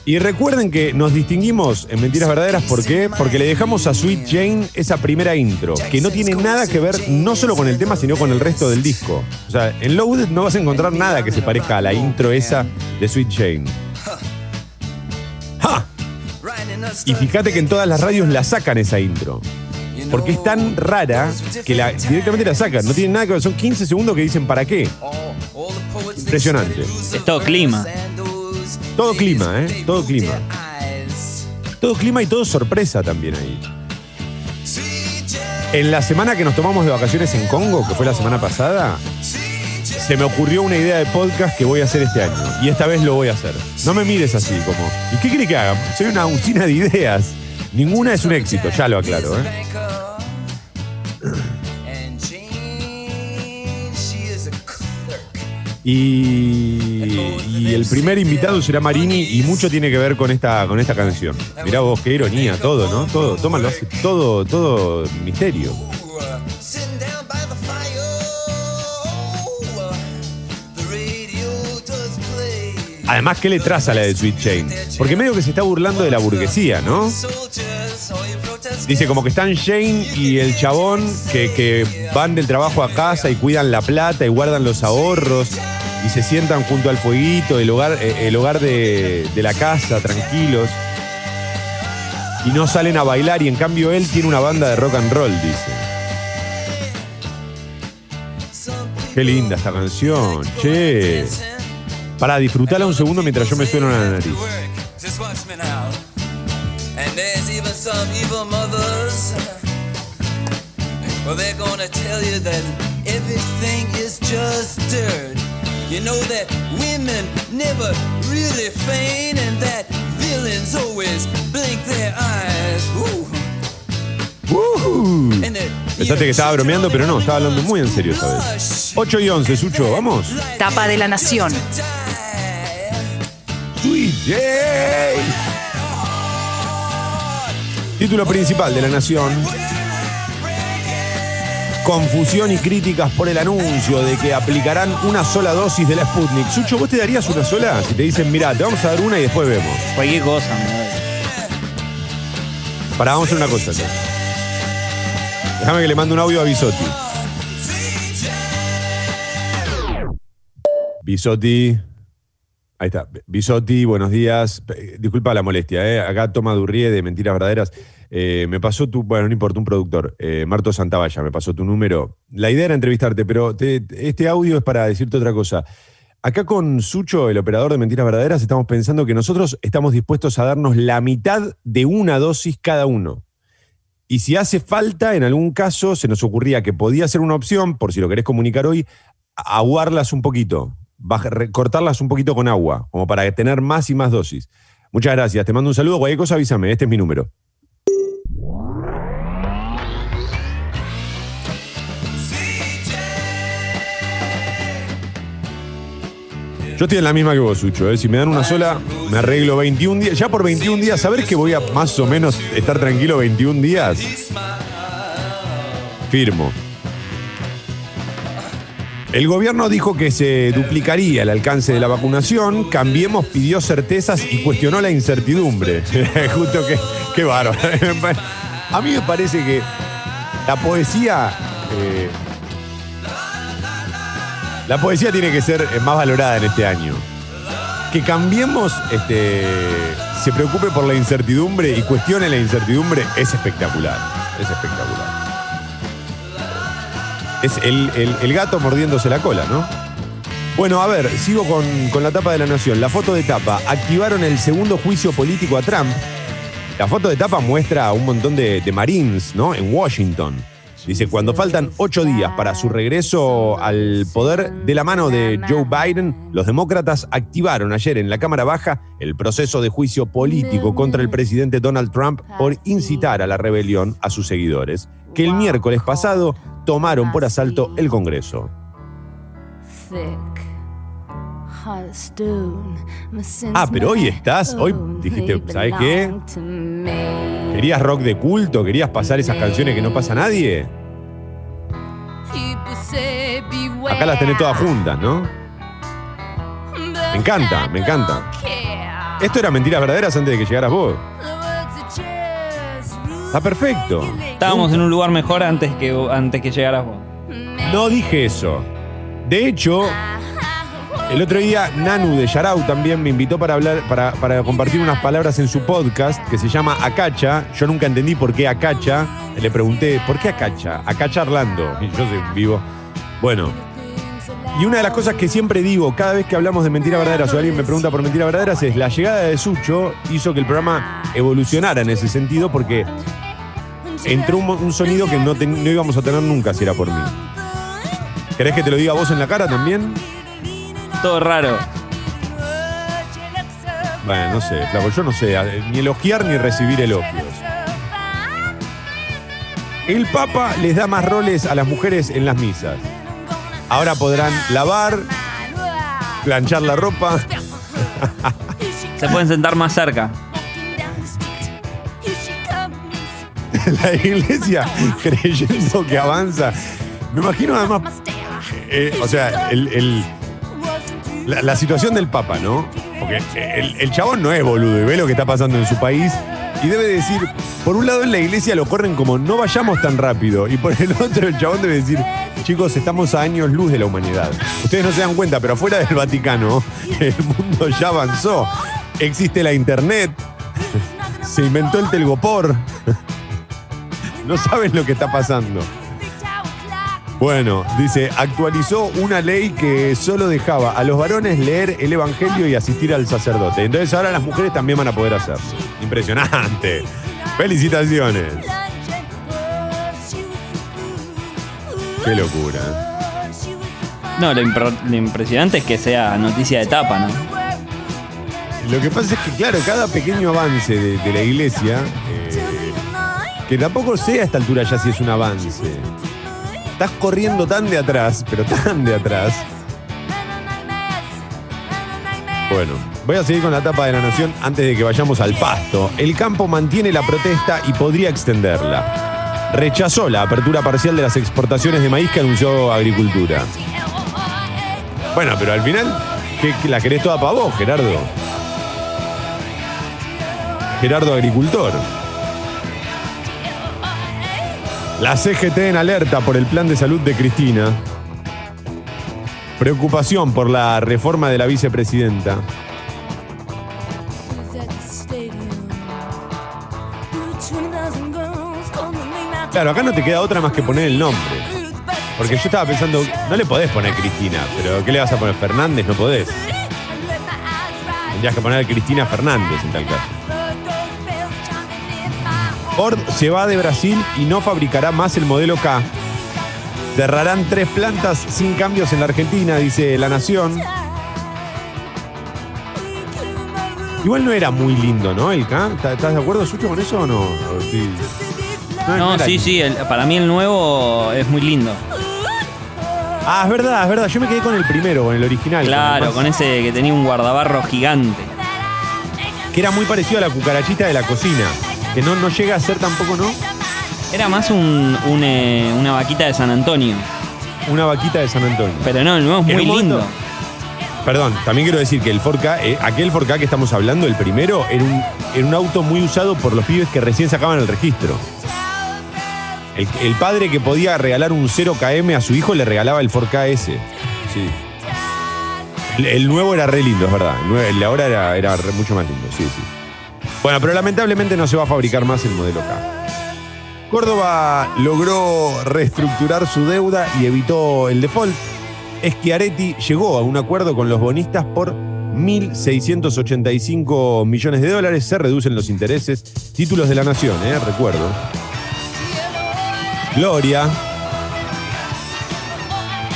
Y recuerden que nos distinguimos en Mentiras Verdaderas, ¿por qué? Porque le dejamos a Sweet Jane esa primera intro, que no tiene nada que ver no solo con el tema, sino con el resto del disco. O sea, en Loaded no vas a encontrar nada que se parezca a la intro esa de Sweet Jane. ¡Ja! Y fíjate que en todas las radios la sacan esa intro. Porque es tan rara que la, directamente la sacan. No tiene nada que ver. Son 15 segundos que dicen para qué. Impresionante. Es todo clima. Todo clima, ¿eh? Todo clima. Todo clima y todo sorpresa también ahí. En la semana que nos tomamos de vacaciones en Congo, que fue la semana pasada, se me ocurrió una idea de podcast que voy a hacer este año. Y esta vez lo voy a hacer. No me mires así como. ¿Y qué quiere que haga? Soy una usina de ideas. Ninguna es un éxito, ya lo aclaro, ¿eh? Y, y el primer invitado será Marini y mucho tiene que ver con esta, con esta canción. Mirá vos, qué ironía, todo, ¿no? Todo, toma, lo hace todo, todo misterio. Además, ¿qué le traza la de Sweet Jane? Porque medio que se está burlando de la burguesía, ¿no? Dice como que están Jane y el chabón que van del trabajo a casa y cuidan la plata y guardan los ahorros y se sientan junto al fueguito, el hogar, eh, el hogar de, la casa, tranquilos. Y no salen a bailar y en cambio él tiene una banda de rock and roll, dice. Qué linda esta canción, che. Para disfrutarla un segundo mientras yo me sueno la nariz. Well, they're gonna tell you that everything is just dirt. You know that women never really feign and that villains always blink their eyes. Ooh. ¡Uh! Pensaste que estaba bromeando, pero no, estaba hablando muy en serio esta vez. 8 y 11, Sucho, vamos. Tapa de la Nación. Título principal de La Nación. Confusión y críticas por el anuncio de que aplicarán una sola dosis de la Sputnik. Sucho, ¿vos te darías una sola? Si te dicen, mira, te vamos a dar una y después vemos. Cualquier cosa, me. Para, vamos a hacer una cosa. Déjame que le mande un audio a Bisotti. Bisotti. Ahí está. Bisotti, buenos días. Disculpa la molestia, ¿eh? Acá Toma Durrie de Mentiras Verdaderas. Eh, me pasó tu, bueno, no importa, un productor, eh, Marto Santavalla, me pasó tu número. La idea era entrevistarte, pero te- este audio es para decirte otra cosa. Acá con Sucho, el operador de Mentiras Verdaderas, estamos pensando que nosotros estamos dispuestos a darnos la mitad de una dosis cada uno. Y si hace falta, en algún caso, se nos ocurría que podía ser una opción, por si lo querés comunicar hoy, aguarlas un poquito, cortarlas un poquito con agua, como para tener más y más dosis. Muchas gracias, te mando un saludo, cualquier cosa avísame, este es mi número. Yo estoy en la misma que vos, Sucho. ¿eh? Si me dan una sola, me arreglo 21 días. Ya por 21 días, ¿saber que voy a más o menos estar tranquilo 21 días? Firmo. El gobierno dijo que se duplicaría el alcance de la vacunación, Cambiemos pidió certezas y cuestionó la incertidumbre. Justo que, qué bárbaro. A mí me parece que la poesía... eh, la poesía tiene que ser eh, más valorada en este año. Que Cambiemos este, se preocupe por la incertidumbre y cuestione la incertidumbre es espectacular. Es espectacular. Es el, el- gato mordiéndose la cola, ¿no? Bueno, a ver, sigo con, con la tapa de la nación. La foto de tapa. Activaron el segundo juicio político a Trump. La foto de tapa muestra a un montón de, de Marines, ¿no? En Washington. Dice, cuando faltan ocho días para su regreso al poder de la mano de Joe Biden, los demócratas activaron ayer en la Cámara Baja el proceso de juicio político contra el presidente Donald Trump por incitar a la rebelión a sus seguidores, que el miércoles pasado tomaron por asalto el Congreso. Ah, pero hoy estás, hoy dijiste, ¿sabes qué? ¿Querías rock de culto? ¿Querías pasar esas canciones que no pasa nadie? Acá las tenés todas juntas, ¿no? Me encanta, me encanta. Esto era mentiras verdaderas antes de que llegaras vos. Está perfecto. Estábamos en un lugar mejor antes que, antes que llegaras vos. No dije eso. De hecho, el otro día Nanu de Yarau también me invitó para hablar, para, para compartir unas palabras en su podcast que se llama Acacha. Yo nunca entendí por qué Acacha. Le pregunté, ¿por qué Acacha? Acacha Orlando. Y yo soy vivo. Bueno. Y una de las cosas que siempre digo cada vez que hablamos de mentiras verdaderas o alguien me pregunta por mentiras verdaderas es la llegada de Sucho hizo que el programa evolucionara en ese sentido porque entró un, un sonido que no, no íbamos a tener nunca si era por mí. ¿Querés que te lo diga vos en la cara también? Todo raro. Bueno, no sé, Flaco, yo no sé, ni elogiar ni recibir elogios. El Papa les da más roles a las mujeres en las misas. Ahora podrán lavar, planchar la ropa. Se pueden sentar más cerca. La iglesia creyendo que avanza. Me imagino además, eh, o sea, el- el- la, la situación del Papa, ¿no? Porque el, el chabón no es boludo y ve lo que está pasando en su país y debe decir, por un lado en la iglesia lo corren como no vayamos tan rápido y por el otro el chabón debe decir, chicos, estamos a años luz de la humanidad. Ustedes no se dan cuenta, pero afuera del Vaticano el mundo ya avanzó. Existe la internet, se inventó el telgopor. No saben lo que está pasando. Bueno, dice, actualizó una ley que solo dejaba a los varones leer el Evangelio y asistir al sacerdote. Entonces ahora las mujeres también van a poder hacerlo. Impresionante. Felicitaciones. Qué locura. No, lo, impresionante es que sea noticia de tapa, ¿no? Lo que pasa es que, claro, cada pequeño avance de, de la iglesia, eh, que tampoco sé a esta altura ya si es un avance. Estás corriendo tan de atrás, pero tan de atrás. Bueno, voy a seguir con la tapa de la nación antes de que vayamos al pasto. El campo mantiene la protesta y podría extenderla. Rechazó la apertura parcial de las exportaciones de maíz que anunció Agricultura. Bueno, pero al final, ¿qué, la querés toda para vos, Gerardo? Gerardo Agricultor. La CGT en alerta por el plan de salud de Cristina. Preocupación por la reforma de la vicepresidenta. Claro, acá no te queda otra más que poner el nombre. Porque yo estaba pensando, no le podés poner Cristina, pero ¿qué le vas a poner? Fernández, no podés. Tendrías que poner Cristina Fernández en tal caso. Ford se va de Brasil y no fabricará más el modelo K. Cerrarán tres plantas sin cambios en la Argentina, dice La Nación. Igual no era muy lindo, ¿no? El K. ¿Estás de acuerdo, Sucho, con eso o no? Sí. No, sí, lindo. sí, el- para mí el nuevo es muy lindo. Ah, es verdad, es verdad. Yo me quedé con el primero, con el original. con el Claro, más- con ese que tenía un guardabarro gigante. Que era muy parecido a la cucarachita de la cocina. Que no, no llega a ser tampoco, ¿no? Era más un, un, eh, una vaquita de San Antonio. una vaquita de San Antonio. Pero no, el nuevo es En muy un momento- lindo. Perdón, también quiero decir que el 4K, eh, aquel 4K que estamos hablando, el primero, era un, era un auto muy usado por los pibes que recién sacaban el registro. El, el padre que podía regalar un 0KM a su hijo le regalaba el 4K ese. Sí. El, el nuevo era re lindo, es verdad. El, nuevo- el de ahora era, era re- mucho más lindo, sí, sí. Bueno, pero lamentablemente no se va a fabricar más el modelo K. Córdoba logró reestructurar su deuda y evitó el default. Schiaretti llegó a un acuerdo con los bonistas por 1.685 millones de dólares. Se reducen los intereses. Títulos de la nación, ¿eh? recuerdo. Gloria.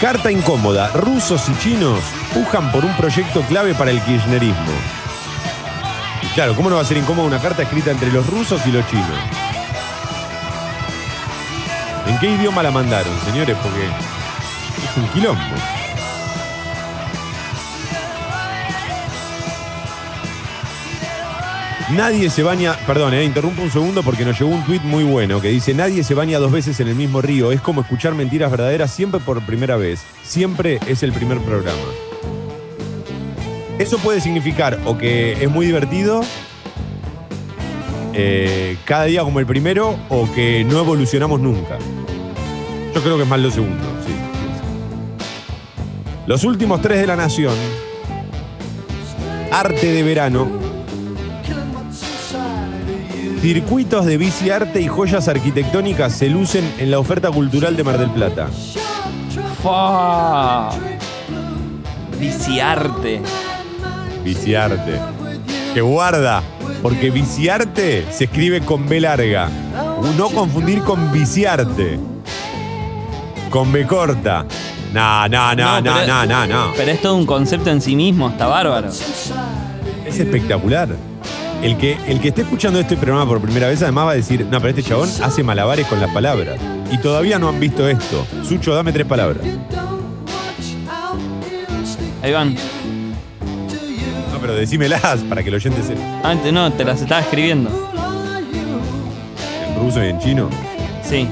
Carta incómoda. Rusos y chinos pujan por un proyecto clave para el kirchnerismo. Claro, ¿cómo no va a ser incómoda una carta escrita entre los rusos y los chinos? ¿En qué idioma la mandaron, señores? Porque es un quilombo. Nadie se baña, perdón, eh, interrumpo un segundo porque nos llegó un tuit muy bueno que dice, nadie se baña dos veces en el mismo río, es como escuchar mentiras verdaderas siempre por primera vez, siempre es el primer programa. Eso puede significar o que es muy divertido, eh, cada día como el primero, o que no evolucionamos nunca. Yo creo que es más lo segundo, sí. Los últimos tres de la nación, arte de verano, circuitos de bici arte y joyas arquitectónicas se lucen en la oferta cultural de Mar del Plata. Fa. Viciarte. Viciarte. Que guarda, porque viciarte se escribe con B larga. No confundir con viciarte. Con B corta. No, no, no, no, no, no, no. Pero es todo un concepto en sí mismo, está bárbaro. Es espectacular. El que, el que esté escuchando este programa por primera vez además va a decir, no, pero este chabón hace malabares con las palabras. Y todavía no han visto esto. Sucho, dame tres palabras. Ahí van. Pero decímelas para que el oyente se... Antes no, te las estaba escribiendo. En ruso y en chino. Sí.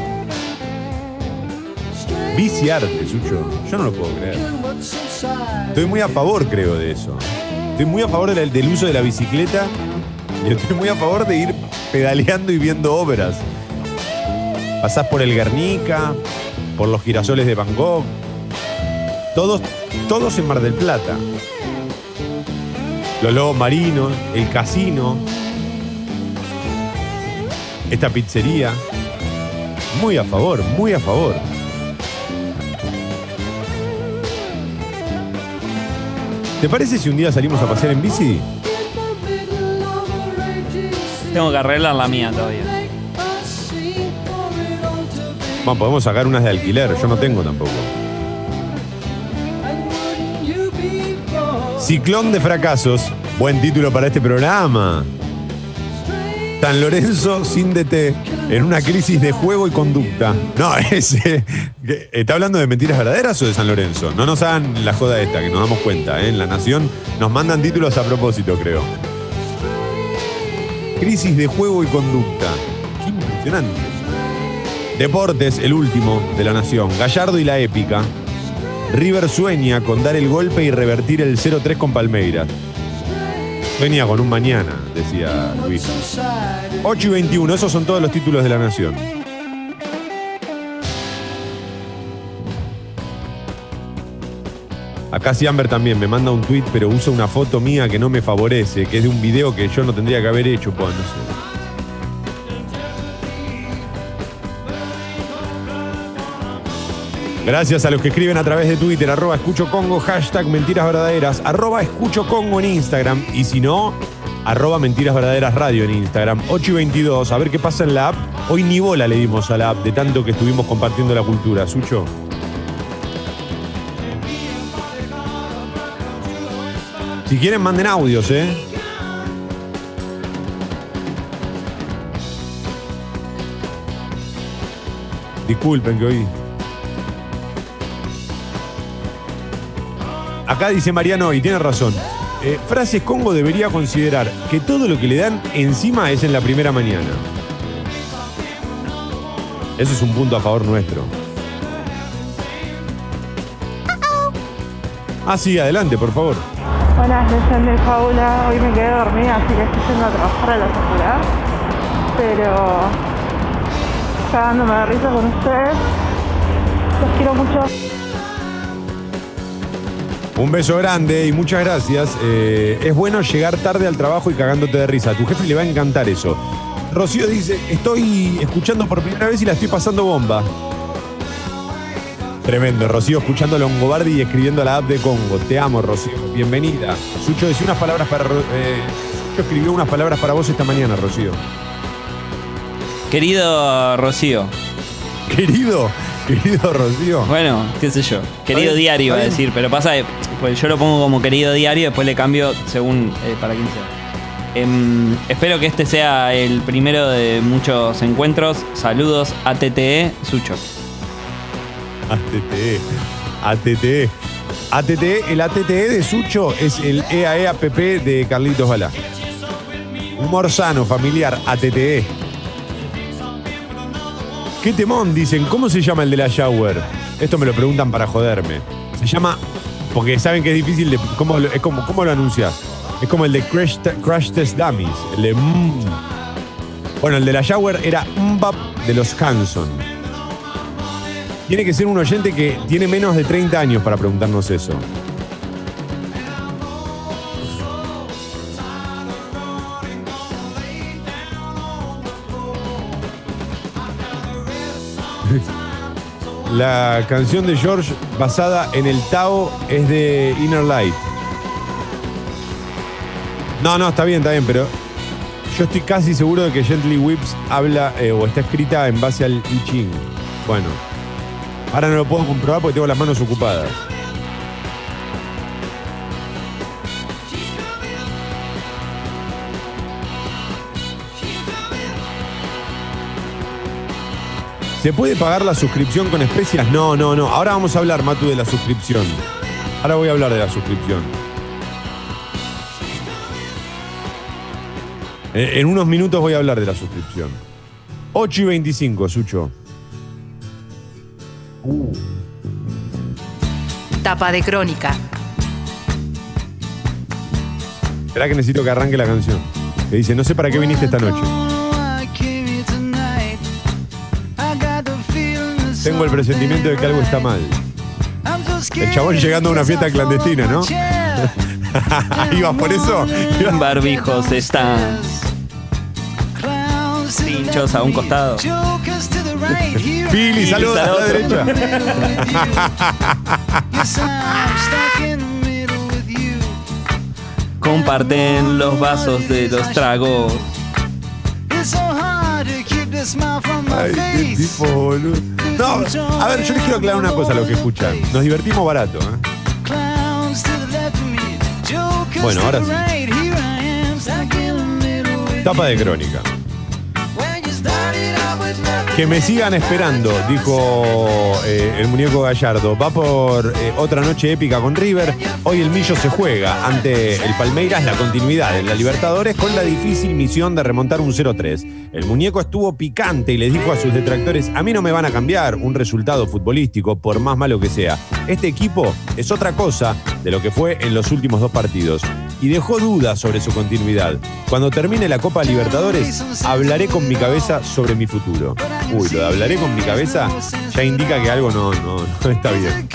Viciarte, Sucho. Yo no lo puedo creer. Estoy muy a favor, creo, de eso. Estoy muy a favor de la- del uso de la bicicleta y estoy muy a favor de ir pedaleando y viendo obras. Pasás por el Guernica, por los girasoles de Van Gogh. Todos, todos en Mar del Plata. Los lobos marinos, el casino, esta pizzería. Muy a favor, muy a favor. ¿Te parece si un día salimos a pasear en bici? Tengo que arreglar la mía todavía. Bueno, podemos sacar unas de alquiler, yo no tengo tampoco. Ciclón de fracasos, buen título para este programa. San Lorenzo sin DT, en una crisis de juego y conducta. No, ese. ¿Está hablando de mentiras verdaderas o de San Lorenzo? No nos hagan la joda esta, que nos damos cuenta. ¿eh? En La Nación nos mandan títulos a propósito, creo. Crisis de juego y conducta. Impresionante. Deportes, el último de la Nación. Gallardo y la épica. River sueña con dar el golpe y revertir el 0-3 con Palmeiras. Sueña con un mañana, decía Luis. 8 y 21, esos son todos los títulos de la Nación. Acá Siamber también me manda un tweet, pero usa una foto mía que no me favorece, que es de un video que yo no tendría que haber hecho, pues, no sé. Gracias a los que escriben a través de Twitter, arroba escucho Congo, hashtag mentiras verdaderas, arroba escucho Congo en Instagram y si no, arroba mentiras verdaderas radio en Instagram, 8 y 22, a ver qué pasa en la app. Hoy ni bola le dimos a la app de tanto que estuvimos compartiendo la cultura, Sucho. Si quieren, manden audios, ¿eh? Disculpen que hoy Acá dice Mariano y tiene razón. Eh, Frases Congo debería considerar que todo lo que le dan encima es en la primera mañana. Eso es un punto a favor nuestro. Ah, sí, adelante, por favor. Buenas noches de Paula, hoy me quedé dormida, así que estoy yendo a trabajar a la facultad. Pero cagándome de risa con ustedes. Los quiero mucho. Un beso grande y muchas gracias. Eh, es bueno llegar tarde al trabajo y cagándote de risa. A tu jefe le va a encantar eso. Rocío dice, estoy escuchando por primera vez y la estoy pasando bomba. Tremendo, Rocío, escuchando Longobardi y escribiendo la app de Congo. Te amo, Rocío. Bienvenida. Sucho decía unas palabras para. Eh, Sucho escribió unas palabras para vos esta mañana, Rocío. Querido Rocío. Querido, querido Rocío. Bueno, qué sé yo. Querido diario iba a decir, pero pasa que pues yo lo pongo como querido diario, después le cambio según eh, para quién sea. Em, espero que este sea el primero de muchos encuentros. Saludos ATTE Sucho. ATTE. ATTE. ATTE, el ATTE de Sucho es el EAEAPP de Carlitos Balá. Humor sano, familiar, ATTE. ¿Qué temón? Dicen, ¿cómo se llama el de la shower? Esto me lo preguntan para joderme. Se llama, porque saben que es difícil de. ¿Cómo lo, como, ¿cómo lo anuncias? Es como el de Crash, Crash Test Dummies. El de. mm. Bueno, el de la shower era Mbap de los Hanson. Tiene que ser un oyente que tiene menos de 30 años para preguntarnos eso. La canción de George basada en el Tao es de Inner Light. No, no, está bien, está bien, pero yo estoy casi seguro de que Gently Whips habla eh, o está escrita en base al I Ching. Bueno, ahora no lo puedo comprobar porque tengo las manos ocupadas. ¿Se puede pagar la suscripción con especias? No, no, no. Ahora vamos a hablar, Matu, de la suscripción. Ahora voy a hablar de la suscripción. Eh, En unos minutos voy a hablar de la suscripción. 8 y 25, Sucho. Tapa de crónica. Esperá que necesito que arranque la canción. Que dice, no sé para qué viniste esta noche. Tengo el presentimiento de que algo está mal. El chabón llegando a una fiesta clandestina, ¿no? ¿Ibas por eso? Barbijos están pinchos a un costado. Pili, saludos a la derecha. Comparten los vasos de los tragos. Ay, qué tipo, boludo. No, a ver, yo les quiero aclarar una cosa a los que escuchan. Nos divertimos barato, ¿eh? Bueno, ahora sí. Tapa de crónica. Que me sigan esperando, dijo eh, el muñeco Gallardo. Va por eh, otra noche épica con River. Hoy el Millo se juega ante el Palmeiras la continuidad en la Libertadores con la difícil misión de remontar un 0-3. El muñeco estuvo picante y les dijo a sus detractores, a mí no me van a cambiar un resultado futbolístico por más malo que sea. Este equipo es otra cosa de lo que fue en los últimos dos partidos. Y dejó dudas sobre su continuidad. Cuando termine la Copa Libertadores, hablaré con mi cabeza sobre mi futuro. Uy, lo de hablaré con mi cabeza ya indica que algo no, no, no está bien.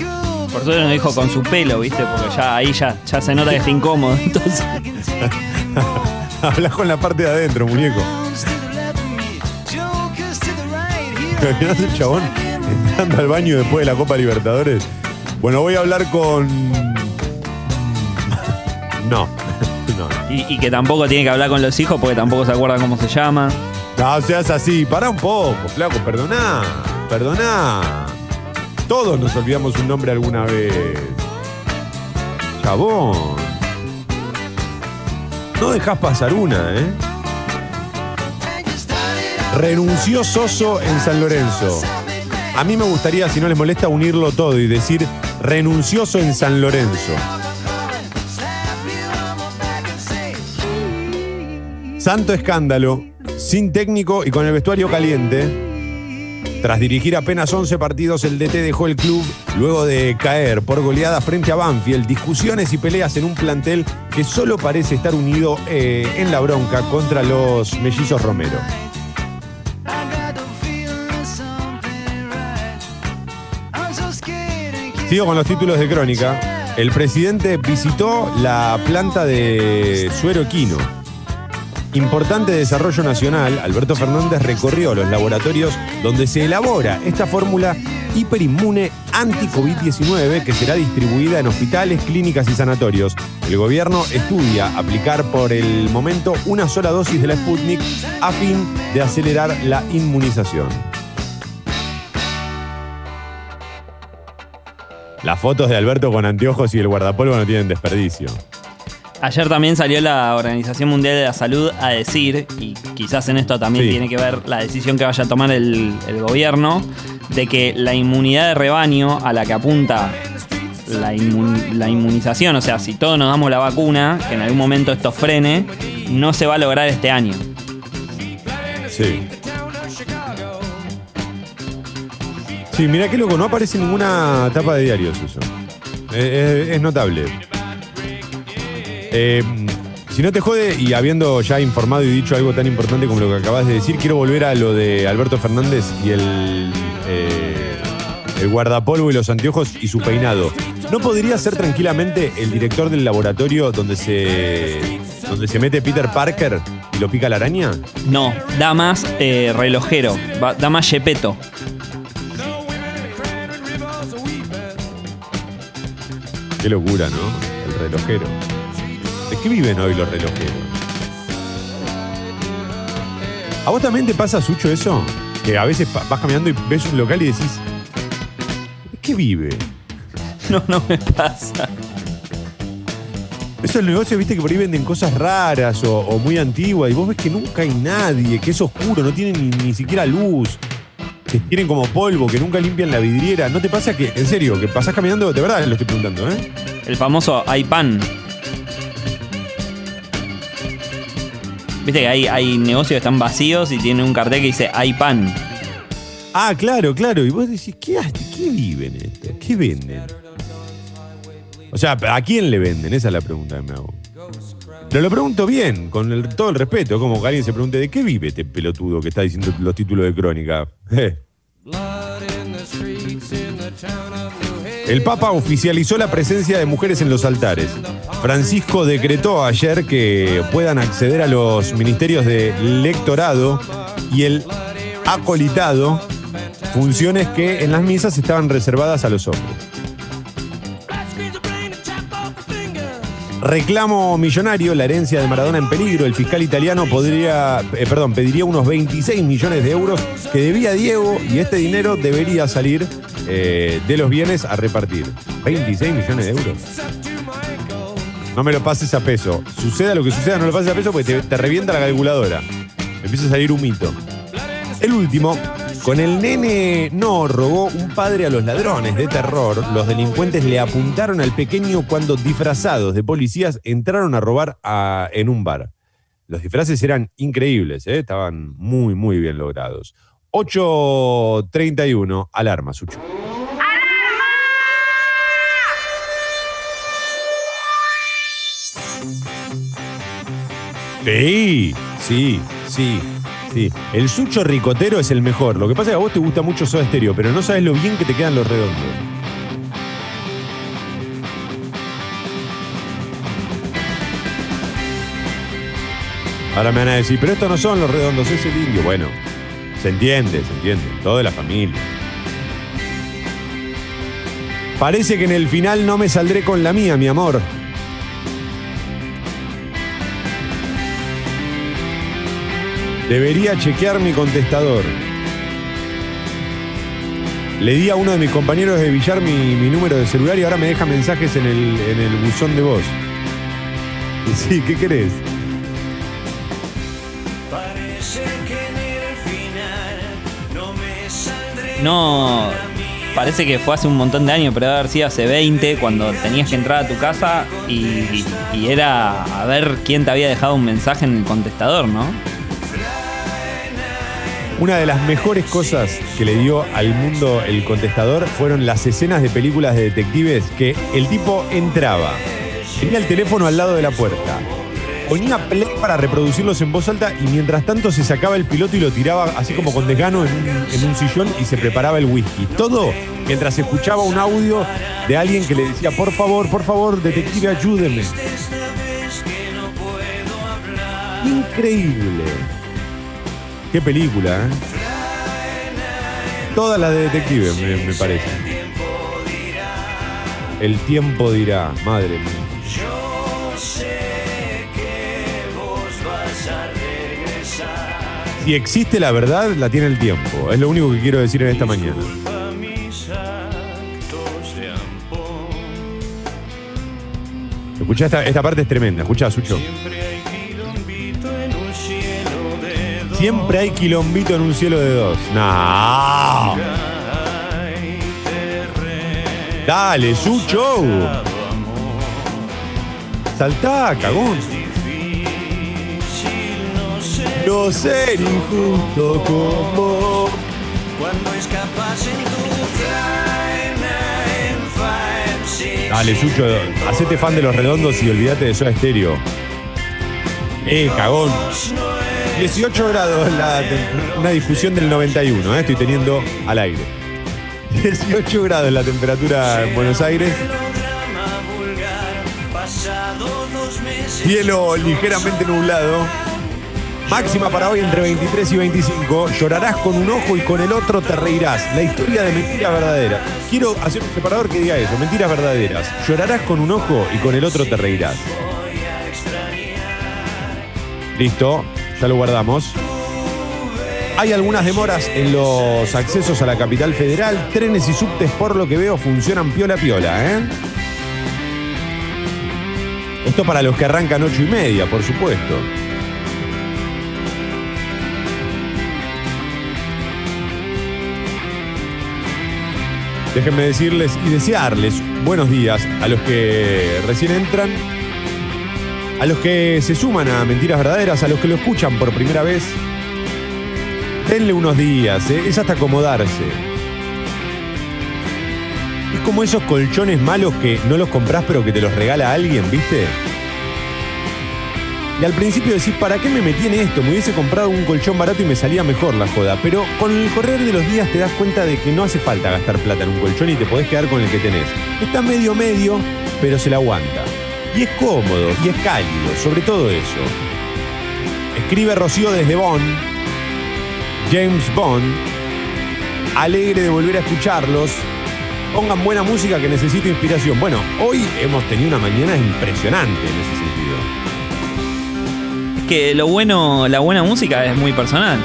Por suerte nos dijo con su pelo, ¿viste? Porque ya ahí ya, ya se nota que está incómodo. Entonces, Hablas con la parte de adentro, muñeco. ¿Te imaginas el chabón entrando al baño después de la Copa Libertadores? Bueno, voy a hablar con. No, no. y, y que tampoco tiene que hablar con los hijos porque tampoco se acuerdan cómo se llama. No seas así, para un poco, flaco, perdoná, perdoná. Todos nos olvidamos un nombre alguna vez. Chabón. No dejás pasar una, ¿eh? Renunció Soso en San Lorenzo. A mí me gustaría, si no les molesta, unirlo todo y decir renuncioso en San Lorenzo. Santo escándalo, sin técnico y con el vestuario caliente. Tras dirigir apenas 11 partidos, el DT dejó el club luego de caer por goleada frente a Banfield. Discusiones y peleas en un plantel que solo parece estar unido eh, en la bronca contra los mellizos Romero. Sigo con los títulos de crónica. El presidente visitó la planta de suero equino. Importante desarrollo nacional, Alberto Fernández recorrió los laboratorios donde se elabora esta fórmula hiperinmune anti-COVID-19 que será distribuida en hospitales, clínicas y sanatorios. El gobierno estudia aplicar por el momento una sola dosis de la Sputnik a fin de acelerar la inmunización. Las fotos de Alberto con anteojos y el guardapolvo no tienen desperdicio. Ayer también salió la Organización Mundial de la Salud a decir, y quizás en esto también Sí. tiene que ver la decisión que vaya a tomar el, el gobierno, de que la inmunidad de rebaño a la que apunta la, inmun- la inmunización, o sea, si todos nos damos la vacuna, que en algún momento esto frene, no se va a lograr este año. Sí. Sí, mirá qué loco, no aparece en ninguna tapa de diarios eso. Eh, Es, es notable. Eh, si no te jode, y habiendo ya informado y dicho algo tan importante como lo que acabas de decir, quiero volver a lo de Alberto Fernández y el, eh, el guardapolvo y los anteojos y su peinado. ¿No podría ser tranquilamente el director del laboratorio donde se, donde se mete Peter Parker y lo pica la araña? No, da más eh, relojero, da más yepeto. Qué locura, ¿no? El relojero. ¿De qué viven hoy los relojeros? ¿A vos también te pasa, Sucho, eso? Que a veces vas caminando y ves un local y decís, ¿de qué vive? No, no me pasa. Esos negocios, viste, que por ahí venden cosas raras o, o muy antiguas y vos ves que nunca hay nadie, que es oscuro, no tienen ni, ni siquiera luz, que tienen como polvo, que nunca limpian la vidriera. ¿No te pasa que, en serio, que pasás caminando, de verdad lo estoy preguntando, ¿eh? El famoso iPan. Viste que hay, hay negocios que están vacíos y tienen un cartel que dice iPan. Ah, claro, claro. Y vos decís, ¿qué? ¿qué viven esto? ¿Qué venden? O sea, ¿a quién le venden? Esa es la pregunta que me hago. Pero lo pregunto bien, con el- todo el respeto, como que alguien se pregunte, ¿de qué vive este pelotudo que está diciendo los títulos de crónica? El Papa oficializó la presencia de mujeres en los altares. Francisco decretó ayer que puedan acceder a los ministerios de lectorado y el acolitado, funciones que en las misas estaban reservadas a los hombres. Reclamo millonario, la herencia de Maradona en peligro. El fiscal italiano podría, eh, perdón, pediría unos 26 millones de euros que debía Diego y este dinero debería salir eh, de los bienes a repartir. 26 millones de euros. No me lo pases a peso. Suceda lo que suceda, no lo pases a peso porque te, te revienta la calculadora. Empieza a salir un mito. El último, con el nene no robó un padre a los ladrones de terror. Los delincuentes le apuntaron al pequeño cuando disfrazados de policías entraron a robar en un bar. Los disfraces eran increíbles, ¿eh? estaban muy, muy bien logrados. 8.31, alarma, Sucho. Sí, sí, sí, sí. El sucho ricotero es el mejor. Lo que pasa es que a vos te gusta mucho Soda Stereo, pero no sabes lo bien que te quedan los redondos. Ahora me van a decir, pero estos no son los redondos, es el indio. Bueno, se entiende, se entiende. Todo de la familia. Parece que en el final no me saldré con la mía, mi amor. Debería chequear mi contestador. Le di a uno de mis compañeros de billar mi, mi número de celular y ahora me deja mensajes en el, en el buzón de voz. Sí, ¿qué querés? No, parece que fue hace un montón de años, pero debe haber sido hace 20, cuando tenías que entrar a tu casa y, y era a ver quién te había dejado un mensaje en el contestador, ¿no? Una de las mejores cosas que le dio al mundo el contestador fueron las escenas de películas de detectives que el tipo entraba, tenía el teléfono al lado de la puerta, ponía play para reproducirlos en voz alta y mientras tanto se sacaba el piloto y lo tiraba así como con desgano en un, sillón y se preparaba el whisky. Todo mientras escuchaba un audio de alguien que le decía, por favor, por favor, detective, ayúdeme. Increíble. Qué película, ¿eh? Todas las de detective, me, me parece. El tiempo dirá, madre mía. Si existe la verdad, la tiene el tiempo. Es lo único que quiero decir en esta mañana. Escucha, esta, esta parte es tremenda. Escucha, Sucho. Siempre hay quilombito en un cielo de dos. No. Dale, Sucho. Saltá, cagón. No ser injusto como. Cuando escapas en tu Dale, Sucho, hacete fan de los redondos y olvídate de Soda Estéreo. Eh, cagón. 18 grados la una difusión del 91, eh, estoy teniendo al aire. 18 grados la temperatura en Buenos Aires. Cielo ligeramente nublado. Máxima para hoy entre 23 y 25. Llorarás con un ojo y con el otro te reirás. La historia de mentiras verdaderas. Quiero hacer un separador que diga eso. Mentiras verdaderas. Llorarás con un ojo y con el otro te reirás. Listo, ya lo guardamos. Hay algunas demoras en los accesos a la capital federal. Trenes y subtes, por lo que veo, funcionan piola piola, ¿eh? Esto para los que arrancan ocho y media, por supuesto. Déjenme decirles y desearles buenos días a los que recién entran, a los que se suman a Mentiras Verdaderas, a los que lo escuchan por primera vez. Denle unos días, ¿eh? es hasta acomodarse. Es como esos colchones malos que no los compras pero que te los regala alguien, ¿viste? Y al principio decís, ¿para qué me metí en esto? Me hubiese comprado un colchón barato y me salía mejor la joda. Pero con el correr de los días te das cuenta de que no hace falta gastar plata en un colchón y te podés quedar con el que tenés. Está medio medio, pero se la aguanta. Y es cómodo y es cálido, sobre todo eso. Escribe Rocío desde Bonn, James Bond, alegre de volver a escucharlos. Pongan buena música que necesito inspiración. Bueno, hoy hemos tenido una mañana impresionante en ese sentido. Que lo bueno, la buena música es muy personal.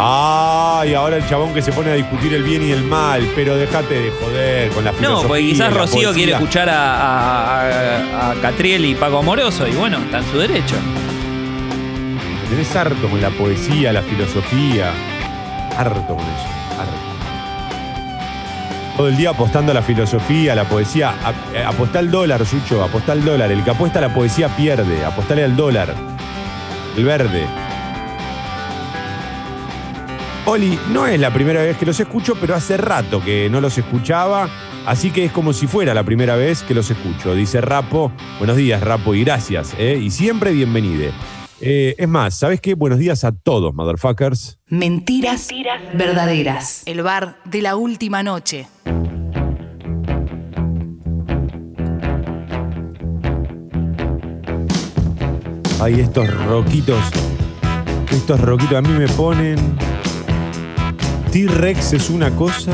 Ay, ahora el chabón que se pone a discutir el bien y el mal, pero déjate de joder con la filosofía. No, porque quizás y Rocío quiere escuchar a, a- a- a Catriel y Paco Amoroso, y bueno, está en su derecho. Tenés harto con la poesía, la filosofía. Harto con eso, harto. Todo el día apostando a la filosofía, a la poesía. Eh, apostá al dólar, Sucho, apostá al dólar. El que apuesta a la poesía pierde. Apostale al dólar. El verde. Oli, no es la primera vez que los escucho, pero hace rato que no los escuchaba, así que es como si fuera la primera vez que los escucho. Dice Rapo, buenos días Rapo y gracias, ¿eh? y siempre bienvenide. Eh, es más, ¿sabes qué? Buenos días a todos, motherfuckers. Mentiras verdaderas. El bar de la última noche. Ay, estos roquitos, estos roquitos a mí me ponen... T-Rex es una cosa...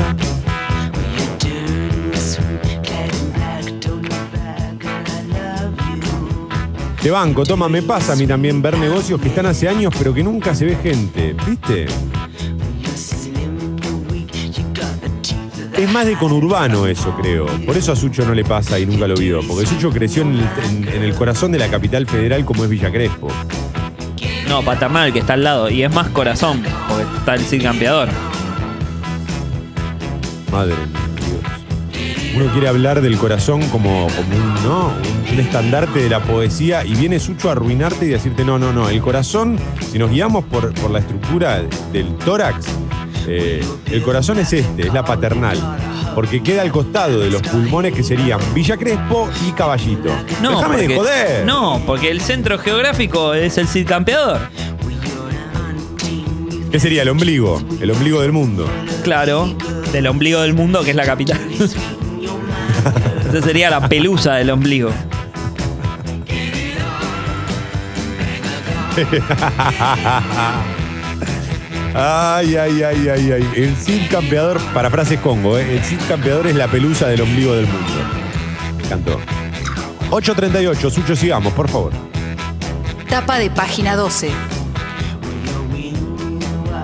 Te banco, toma, me pasa a mí también ver negocios que están hace años pero que nunca se ve gente, ¿viste? Es más de conurbano eso, creo. Por eso a Sucho no le pasa y nunca lo vio. Porque Sucho creció en el, en- en el corazón de la capital federal como es Villa Crespo. No, Paternal, que está al lado. Y es más corazón, porque está el Cid Campeador. Madre mía, Dios. uno quiere hablar del corazón como, como un, ¿no? un, un estandarte de la poesía y viene Sucho a arruinarte y decirte, no, no, no, el corazón, si nos guiamos por, por la estructura del tórax, eh, el corazón es este, es la paternal. Porque queda al costado de los pulmones que serían Villa Crespo y Caballito. No, Déjame porque, de joder. No, porque el centro geográfico es el Cid Campeador. ¿Qué sería el ombligo? El ombligo del mundo. Claro, del ombligo del mundo, que es la capital. Esa sería la pelusa del ombligo. Ay, ay, ay, ay, ay. El Cid campeador, para frases Congo, ¿eh? el Cid campeador es la pelusa del ombligo del mundo. Me encantó. 8.38, Sucho, sigamos, por favor. Tapa de página 12.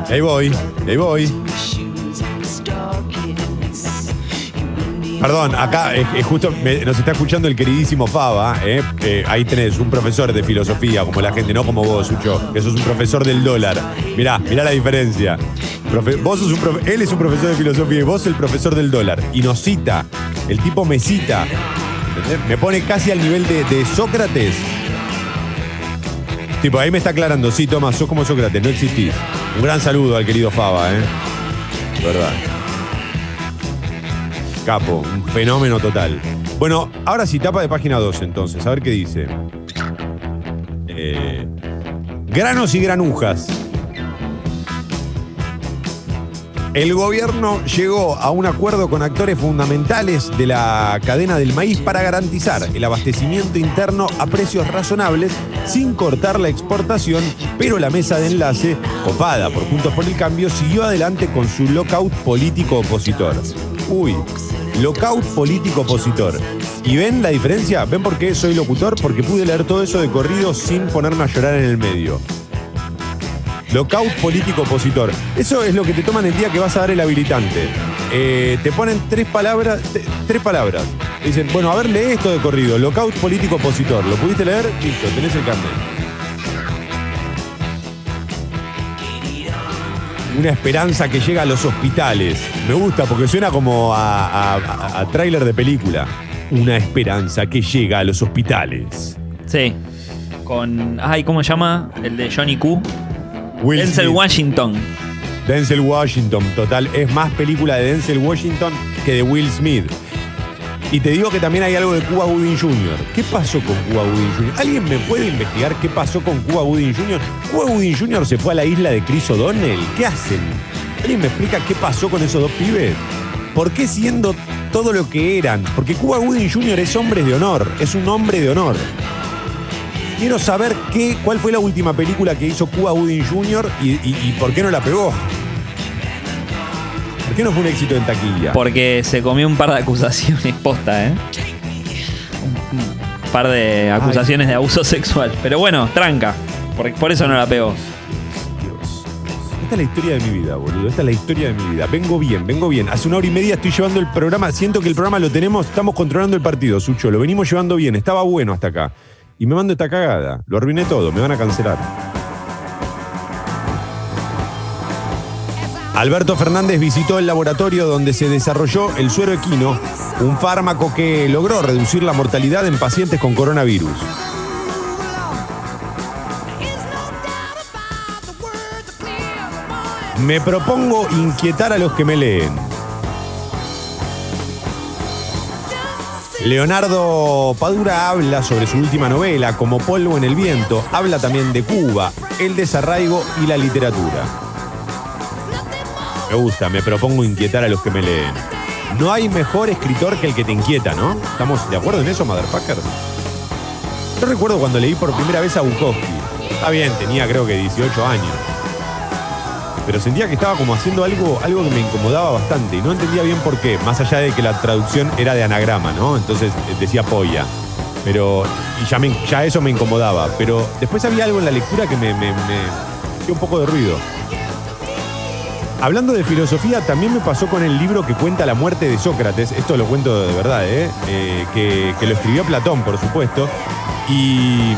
Ahí voy, ahí voy. Perdón, acá es, es justo nos está escuchando el queridísimo Fava. ¿eh? Eh, ahí tenés un profesor de filosofía, como la gente, no como vos, Sucho, que sos un profesor del dólar. Mirá, mirá la diferencia. Vos sos un él es un profesor de filosofía y vos el profesor del dólar. Y nos cita, el tipo me cita. Me pone casi al nivel de, de Sócrates. Tipo, ahí me está aclarando, sí, Tomás, sos como Sócrates, no existís. Un gran saludo al querido Fava, ¿eh? Verdad. Capo, un fenómeno total. Bueno, ahora sí, tapa de página 2 entonces, a ver qué dice. Eh, granos y granujas. El gobierno llegó a un acuerdo con actores fundamentales de la cadena del maíz para garantizar el abastecimiento interno a precios razonables sin cortar la exportación, pero la mesa de enlace, copada por Juntos por el Cambio, siguió adelante con su lockout político opositor. Uy, lockout político opositor. ¿Y ven la diferencia? ¿Ven por qué soy locutor? Porque pude leer todo eso de corrido sin ponerme a llorar en el medio. Lockout político opositor. Eso es lo que te toman el día que vas a dar el habilitante. Eh, te ponen tres palabras, tres palabras. Dicen, bueno, a ver, lee esto de corrido. Lockout político opositor. ¿Lo pudiste leer? Listo, tenés el carnet. Una esperanza que llega a los hospitales. Me gusta porque suena como a, a- a- a tráiler de película. Una esperanza que llega a los hospitales. Sí. Con. Ay, ¿cómo se llama? El de Johnny Q. Will Denzel Smith. Washington. Denzel Washington, total. Es más película de Denzel Washington que de Will Smith. Y te digo que también hay algo de Cuba Gooding Jr. ¿Qué pasó con Cuba Gooding Jr.? ¿Alguien me puede investigar qué pasó con Cuba Gooding Jr.? Cuba Gooding Jr. se fue a la isla de Chris O'Donnell. ¿Qué hacen? ¿Alguien me explica qué pasó con esos dos pibes? ¿Por qué siendo todo lo que eran? Porque Cuba Gooding Jr. es hombre de honor, es un hombre de honor. Quiero saber qué, cuál fue la última película que hizo Cuba Gooding Jr. y, y- y por qué no la pegó. ¿Por qué no fue un éxito en taquilla? Porque se comió un par de acusaciones posta, ¿eh? Un par de acusaciones de abuso sexual. Pero bueno, tranca. Por, por eso no la pegó. Esta es la historia de mi vida, boludo. Esta es la historia de mi vida. Vengo bien, vengo bien. Hace una hora y media estoy llevando el programa. Siento que el programa lo tenemos, estamos controlando el partido, Sucho. Lo venimos llevando bien. Estaba bueno hasta acá. Y me mando esta cagada. Lo arruiné todo. Me van a cancelar. Alberto Fernández visitó el laboratorio donde se desarrolló el suero equino, un fármaco que logró reducir la mortalidad en pacientes con coronavirus. Me propongo inquietar a los que me leen. Leonardo Padura habla sobre su última novela, Como polvo en el viento. Habla también de Cuba, el desarraigo y la literatura. Me gusta, me propongo inquietar a los que me leen. No hay mejor escritor que el que te inquieta, ¿no? ¿Estamos de acuerdo en eso, motherfucker? Yo recuerdo cuando leí por primera vez a Bukowski. Está bien, tenía creo que 18 años. Pero sentía que estaba como haciendo algo, algo que me incomodaba bastante y no entendía bien por qué, más allá de que la traducción era de anagrama, ¿no? Entonces eh, decía polla. Pero, y ya, me- ya eso me incomodaba. Pero después había algo en la lectura que me, me, me dio un poco de ruido. Hablando de filosofía, también me pasó con el libro que cuenta la muerte de Sócrates. Esto lo cuento de verdad, ¿eh? Eh, que, lo escribió Platón, por supuesto. Y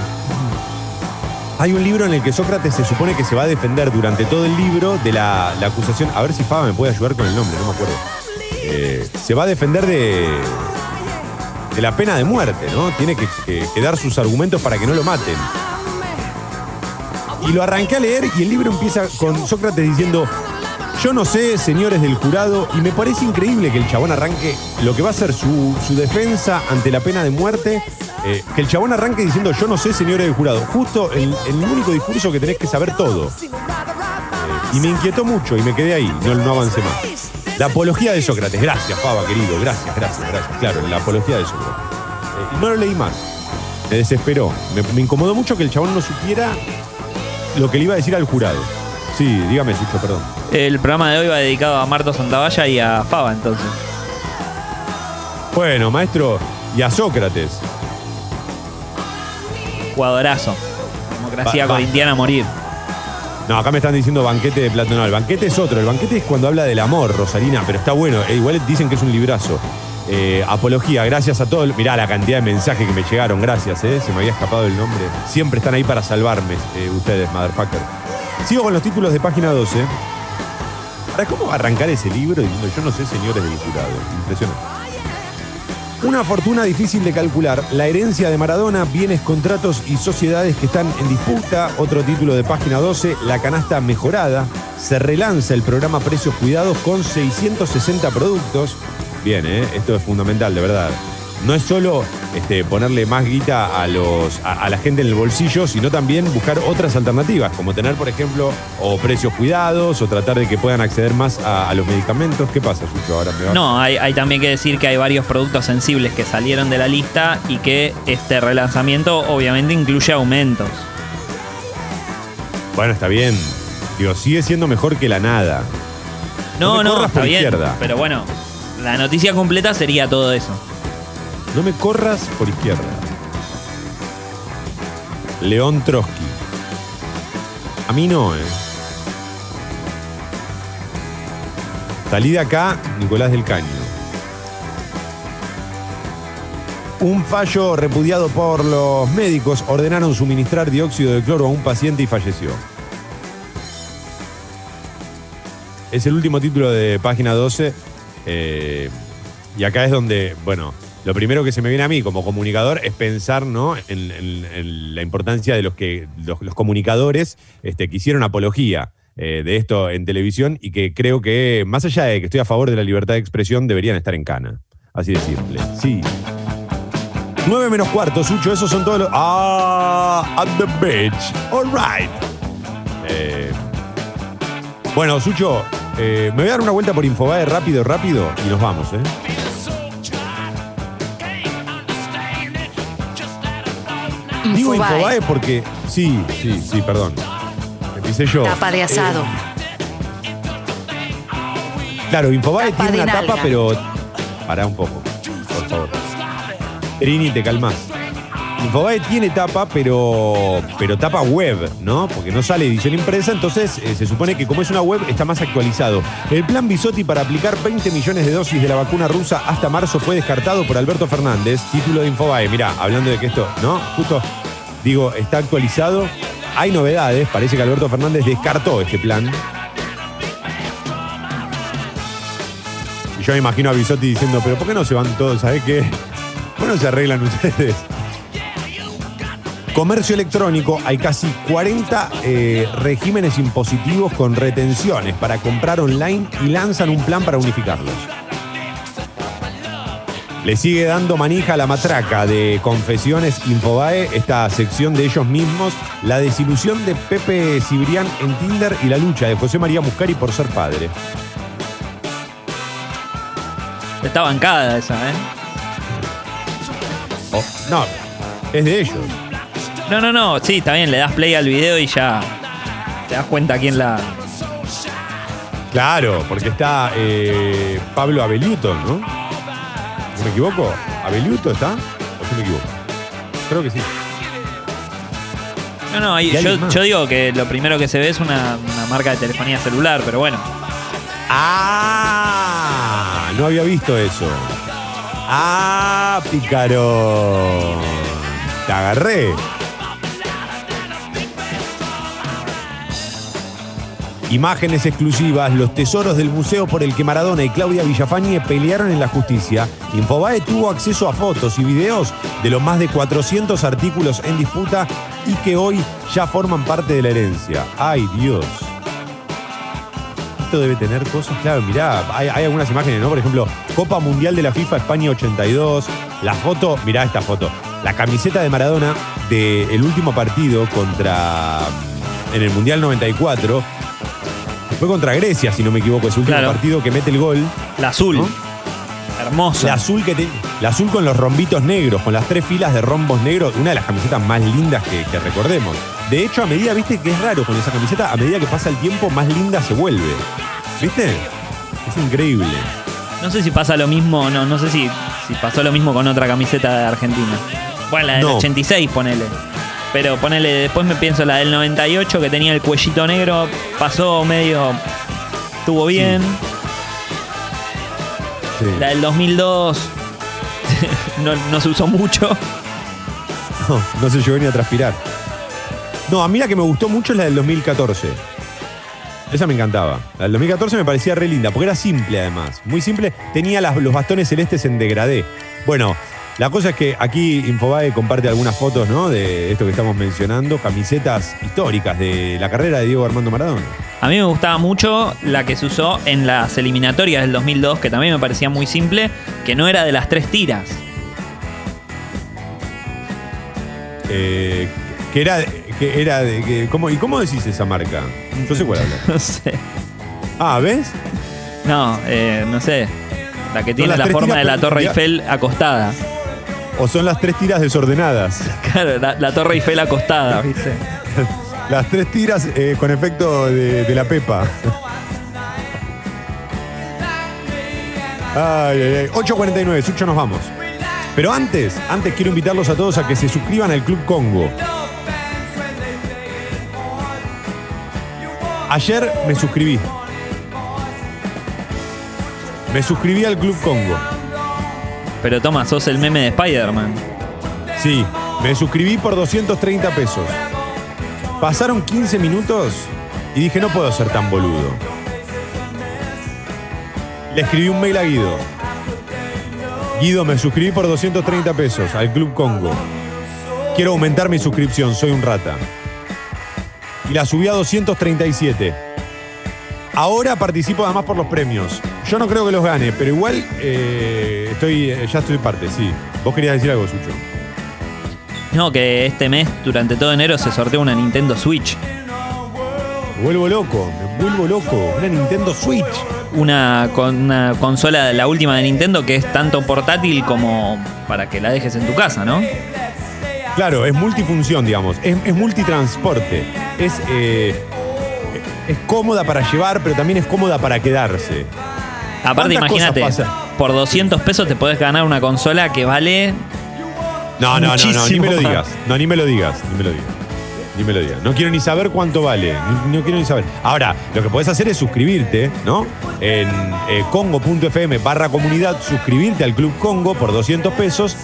hay un libro en el que Sócrates se supone que se va a defender durante todo el libro de la, acusación. A ver si Faba me puede ayudar con el nombre, no me acuerdo. eh, se va a defender de, de la pena de muerte, ¿no? Tiene que- que dar sus argumentos para que no lo maten. Y lo arranqué a leer y el libro empieza con Sócrates diciendo, yo no sé, señores del jurado, y me parece increíble que el chabón arranque lo que va a ser su, defensa ante la pena de muerte, eh, que el chabón arranque diciendo, yo no sé, señores del jurado, justo el, el único discurso que tenés que saber todo. Eh, y me inquietó mucho y me quedé ahí, no, avancé más. La apología de Sócrates, gracias, Pava, querido, gracias, gracias, gracias. Claro, la apología de Sócrates. Eh, no lo leí más. Me desesperó. Me incomodó mucho que el chabón no supiera lo que le iba a decir al jurado. Sí, dígame, Sucho, perdón. El programa de hoy va dedicado a Marta Santavalla y a Fava, entonces. Bueno, maestro, y a Sócrates. Jugadorazo. Democracia corintiana a morir. No, acá me están diciendo banquete de Platón. No, el banquete es otro. El banquete es cuando habla del amor, Rosalina, pero está bueno. Eh, igual dicen que es un librazo. Eh, apología, gracias a todos. Mirá la cantidad de mensajes que me llegaron, gracias, eh. Se me había escapado el nombre. Siempre están ahí para salvarme, eh, ustedes, motherfucker. Sigo con los títulos de página 12. Ahora, ¿cómo arrancar ese libro yo no sé, señores del jurado? Impresionante. Una fortuna difícil de calcular. La herencia de Maradona, bienes, contratos y sociedades que están en disputa. Otro título de página 12, la canasta mejorada. Se relanza el programa Precios Cuidados con 660 productos. Bien, ¿eh? esto es fundamental, de verdad. No es solo este, ponerle más guita a, los, a, a la gente en el bolsillo, sino también buscar otras alternativas, como tener, por ejemplo, o precios cuidados, o tratar de que puedan acceder más a, a los medicamentos. ¿Qué pasa, Sucho? Ahora me va- No, hay, hay también que decir que hay varios productos sensibles que salieron de la lista y que este relanzamiento obviamente incluye aumentos. Bueno, está bien. Digo, sigue siendo mejor que la nada. No, No no, está bien. izquierda. Pero bueno, la noticia completa sería todo eso. No me corras por izquierda. León Trotsky. A mí no, ¿eh? Salí de acá, Nicolás del Caño. Un fallo repudiado por los médicos ordenaron suministrar dióxido de cloro a un paciente y falleció. Es el último título de página 12. eh, y acá es donde, bueno, lo primero que se me viene a mí como comunicador es pensar ¿no? en, la importancia de los que los, comunicadores este, que hicieron apología eh, de esto en televisión y que creo que, más allá de que estoy a favor de la libertad de expresión, deberían estar en cana. Así de simple. Sí. 9 menos cuarto, Sucho, esos son todos los. Ah, at the beach. All right. Eh, bueno, Sucho, eh, me voy a dar una vuelta por Infobae rápido, rápido y nos vamos, ¿eh? Digo Infobae. Infobae porque. Sí, sí, sí, perdón. Empecé yo. Tapa de asado. Eh, claro, Infobae Tapa tiene de una tapa, nalga. pero. Pará un poco, por favor. Trini, te calmas. Infobae tiene tapa, pero, pero tapa web, ¿no? Porque no sale edición impresa, entonces eh, se supone que como es una web está más actualizado. El plan Bisotti para aplicar 20 millones de dosis de la vacuna rusa hasta marzo fue descartado por Alberto Fernández. Título de Infobae. Mirá, hablando de que esto, ¿no? Justo, digo, está actualizado. Hay novedades, parece que Alberto Fernández descartó este plan. Y yo me imagino a Bisotti diciendo, pero ¿por qué no se van todos? ¿Sabés qué? ¿Por qué no se arreglan ustedes? Comercio electrónico, hay casi 40 eh, regímenes impositivos con retenciones para comprar online y lanzan un plan para unificarlos. Le sigue dando manija a la matraca de Confesiones Infobae, esta sección de ellos mismos, la desilusión de Pepe Cibrián en Tinder y la lucha de José María Muscari por ser padre. Está bancada esa, ¿eh? Oh, no, es de ellos. No, no, no, sí, está bien, le das play al video y ya te das cuenta quién la. Claro, porque está eh, Pablo Abeliuto, ¿no? ¿No me equivoco? ¿Abeliuto está? ¿O yo me equivoco? Creo que sí. No, no, ahí- ¿Y alguien yo, más? yo digo que lo primero que se ve es una, una marca de telefonía celular, pero bueno. ¡Ah! No había visto eso. ¡Ah, pícaro! Te agarré. Imágenes exclusivas, los tesoros del museo por el que Maradona y Claudia Villafañe pelearon en la justicia. Infobae tuvo acceso a fotos y videos de los más de 400 artículos en disputa y que hoy ya forman parte de la herencia. ¡Ay, Dios! Esto debe tener cosas, claro, mirá, hay, hay algunas imágenes, ¿no? Por ejemplo, Copa Mundial de la FIFA España 82, la foto, mirá esta foto, la camiseta de Maradona del último partido contra, en el Mundial 94, fue contra Grecia, si no me equivoco, ese último Claro. partido que mete el gol. La azul. ¿No? Hermosa. La azul, que te- la azul con los rombitos negros, con las tres filas de rombos negros, una de las camisetas más lindas que, que recordemos. De hecho, a medida, viste que es raro con esa camiseta, a medida que pasa el tiempo, más linda se vuelve. ¿Viste? Es increíble. No sé si pasa lo mismo, no, no sé si, si pasó lo mismo con otra camiseta de Argentina. Bueno, la del No. 86, ponele. Pero ponele, después me pienso la del 98 que tenía el cuellito negro, pasó medio. estuvo bien. Sí. La del 2002 no, no se usó mucho. No, no se llegó ni a transpirar. No, a mí la que me gustó mucho es la del 2014. Esa me encantaba. La del 2014 me parecía re linda, porque era simple además. Muy simple. Tenía las- los bastones celestes en degradé. Bueno, la cosa es que aquí Infobae comparte algunas fotos, ¿no? De esto que estamos mencionando, camisetas históricas de la carrera de Diego Armando Maradona. A mí me gustaba mucho la que se usó en las eliminatorias del 2002, que también me parecía muy simple, que no era de las tres tiras. Eh, que era, que era de. que- ¿cómo, ¿Y cómo decís esa marca? Yo sé cuál habla. No sé. Ah, ¿ves? No, eh, no sé. La que tiene la forma de la Torre Eiffel acostada. O son las tres tiras desordenadas. Claro, la, la Torre Eiffel acostada, ¿viste? Las tres tiras eh, con efecto de, de la pepa. Ay, ay, ay. 8.49, Sucho, nos vamos. Pero antes, antes quiero invitarlos a todos a que se suscriban al Club Congo. Ayer me suscribí. Me suscribí al Club Congo. Pero toma, sos el meme de Spider-Man. Sí, me suscribí por 230 pesos. Pasaron 15 minutos y dije, no puedo ser tan boludo. Le escribí un mail a Guido. Guido, me suscribí por 230 pesos al Club Congo. Quiero aumentar mi suscripción, soy un rata. Y la subí a 237. Ahora participo además por los premios. Yo no creo que los gane, pero igual eh, estoy, eh, ya estoy parte, sí. Vos querías decir algo, Sucho. No, que este mes, durante todo enero, se sortea una Nintendo Switch. Me vuelvo loco, me vuelvo loco. Una Nintendo Switch. Una, con, una consola, la última de Nintendo, que es tanto portátil como para que la dejes en tu casa, ¿no? Claro, es multifunción, digamos. Es, es multitransporte. Es, eh, es cómoda para llevar, pero también es cómoda para quedarse. Aparte, ¿Cuántas imagínate, cosas? Por 200 pesos te podés ganar una consola que vale. No, no, no, no, ni me lo digas. No, ni me lo digas, ni me lo digas. Ni me lo digas. No quiero ni saber cuánto vale. No quiero ni saber. Ahora, lo que podés hacer es suscribirte, ¿no? En eh, congo.fm barra comunidad, suscribirte al Club Congo por 200 pesos.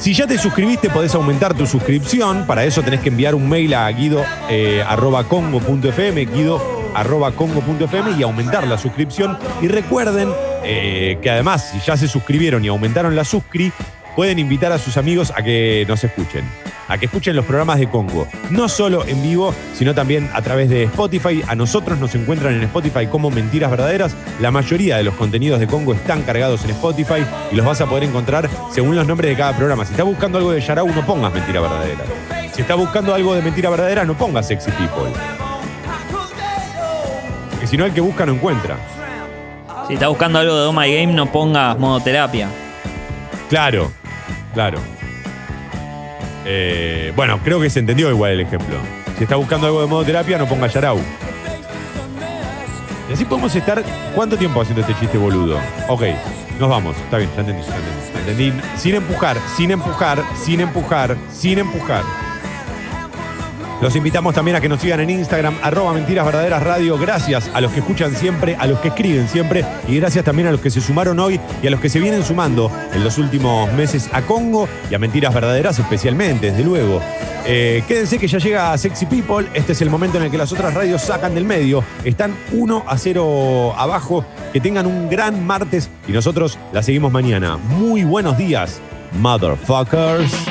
Si ya te suscribiste, podés aumentar tu suscripción. Para eso tenés que enviar un mail a guido eh, arroba congo.fm, guido arroba congo.fm y aumentar la suscripción. Y recuerden eh, que además, si ya se suscribieron y aumentaron la suscri, pueden invitar a sus amigos a que nos escuchen, a que escuchen los programas de Congo, no solo en vivo, sino también a través de Spotify. A nosotros nos encuentran en Spotify como Mentiras Verdaderas. La mayoría de los contenidos de Congo están cargados en Spotify y los vas a poder encontrar según los nombres de cada programa. Si estás buscando algo de Yarau, no pongas Mentiras Verdaderas. Si estás buscando algo de Mentiras Verdaderas, no pongas Sexy People. Porque si no, el que busca no encuentra. Si estás buscando algo de Oh My Game, no pongas modo terapia. Claro, claro. Eh, bueno, creo que se entendió igual el ejemplo. Si está buscando algo de modo terapia, no ponga Yarau. Y así podemos estar. ¿Cuánto tiempo haciendo este chiste boludo? Ok, nos vamos. Está bien, ya entendí, ya entendí. ya entendí. Sin empujar, sin empujar, sin empujar, sin empujar. Los invitamos también a que nos sigan en Instagram, arroba Mentiras Verdaderas Radio. Gracias a los que escuchan siempre, a los que escriben siempre y gracias también a los que se sumaron hoy y a los que se vienen sumando en los últimos meses a Congo y a Mentiras Verdaderas especialmente, desde luego. Eh, quédense que ya llega Sexy People. Este es el momento en el que las otras radios sacan del medio. Están 1 a 0 abajo. Que tengan un gran martes y nosotros la seguimos mañana. Muy buenos días, motherfuckers.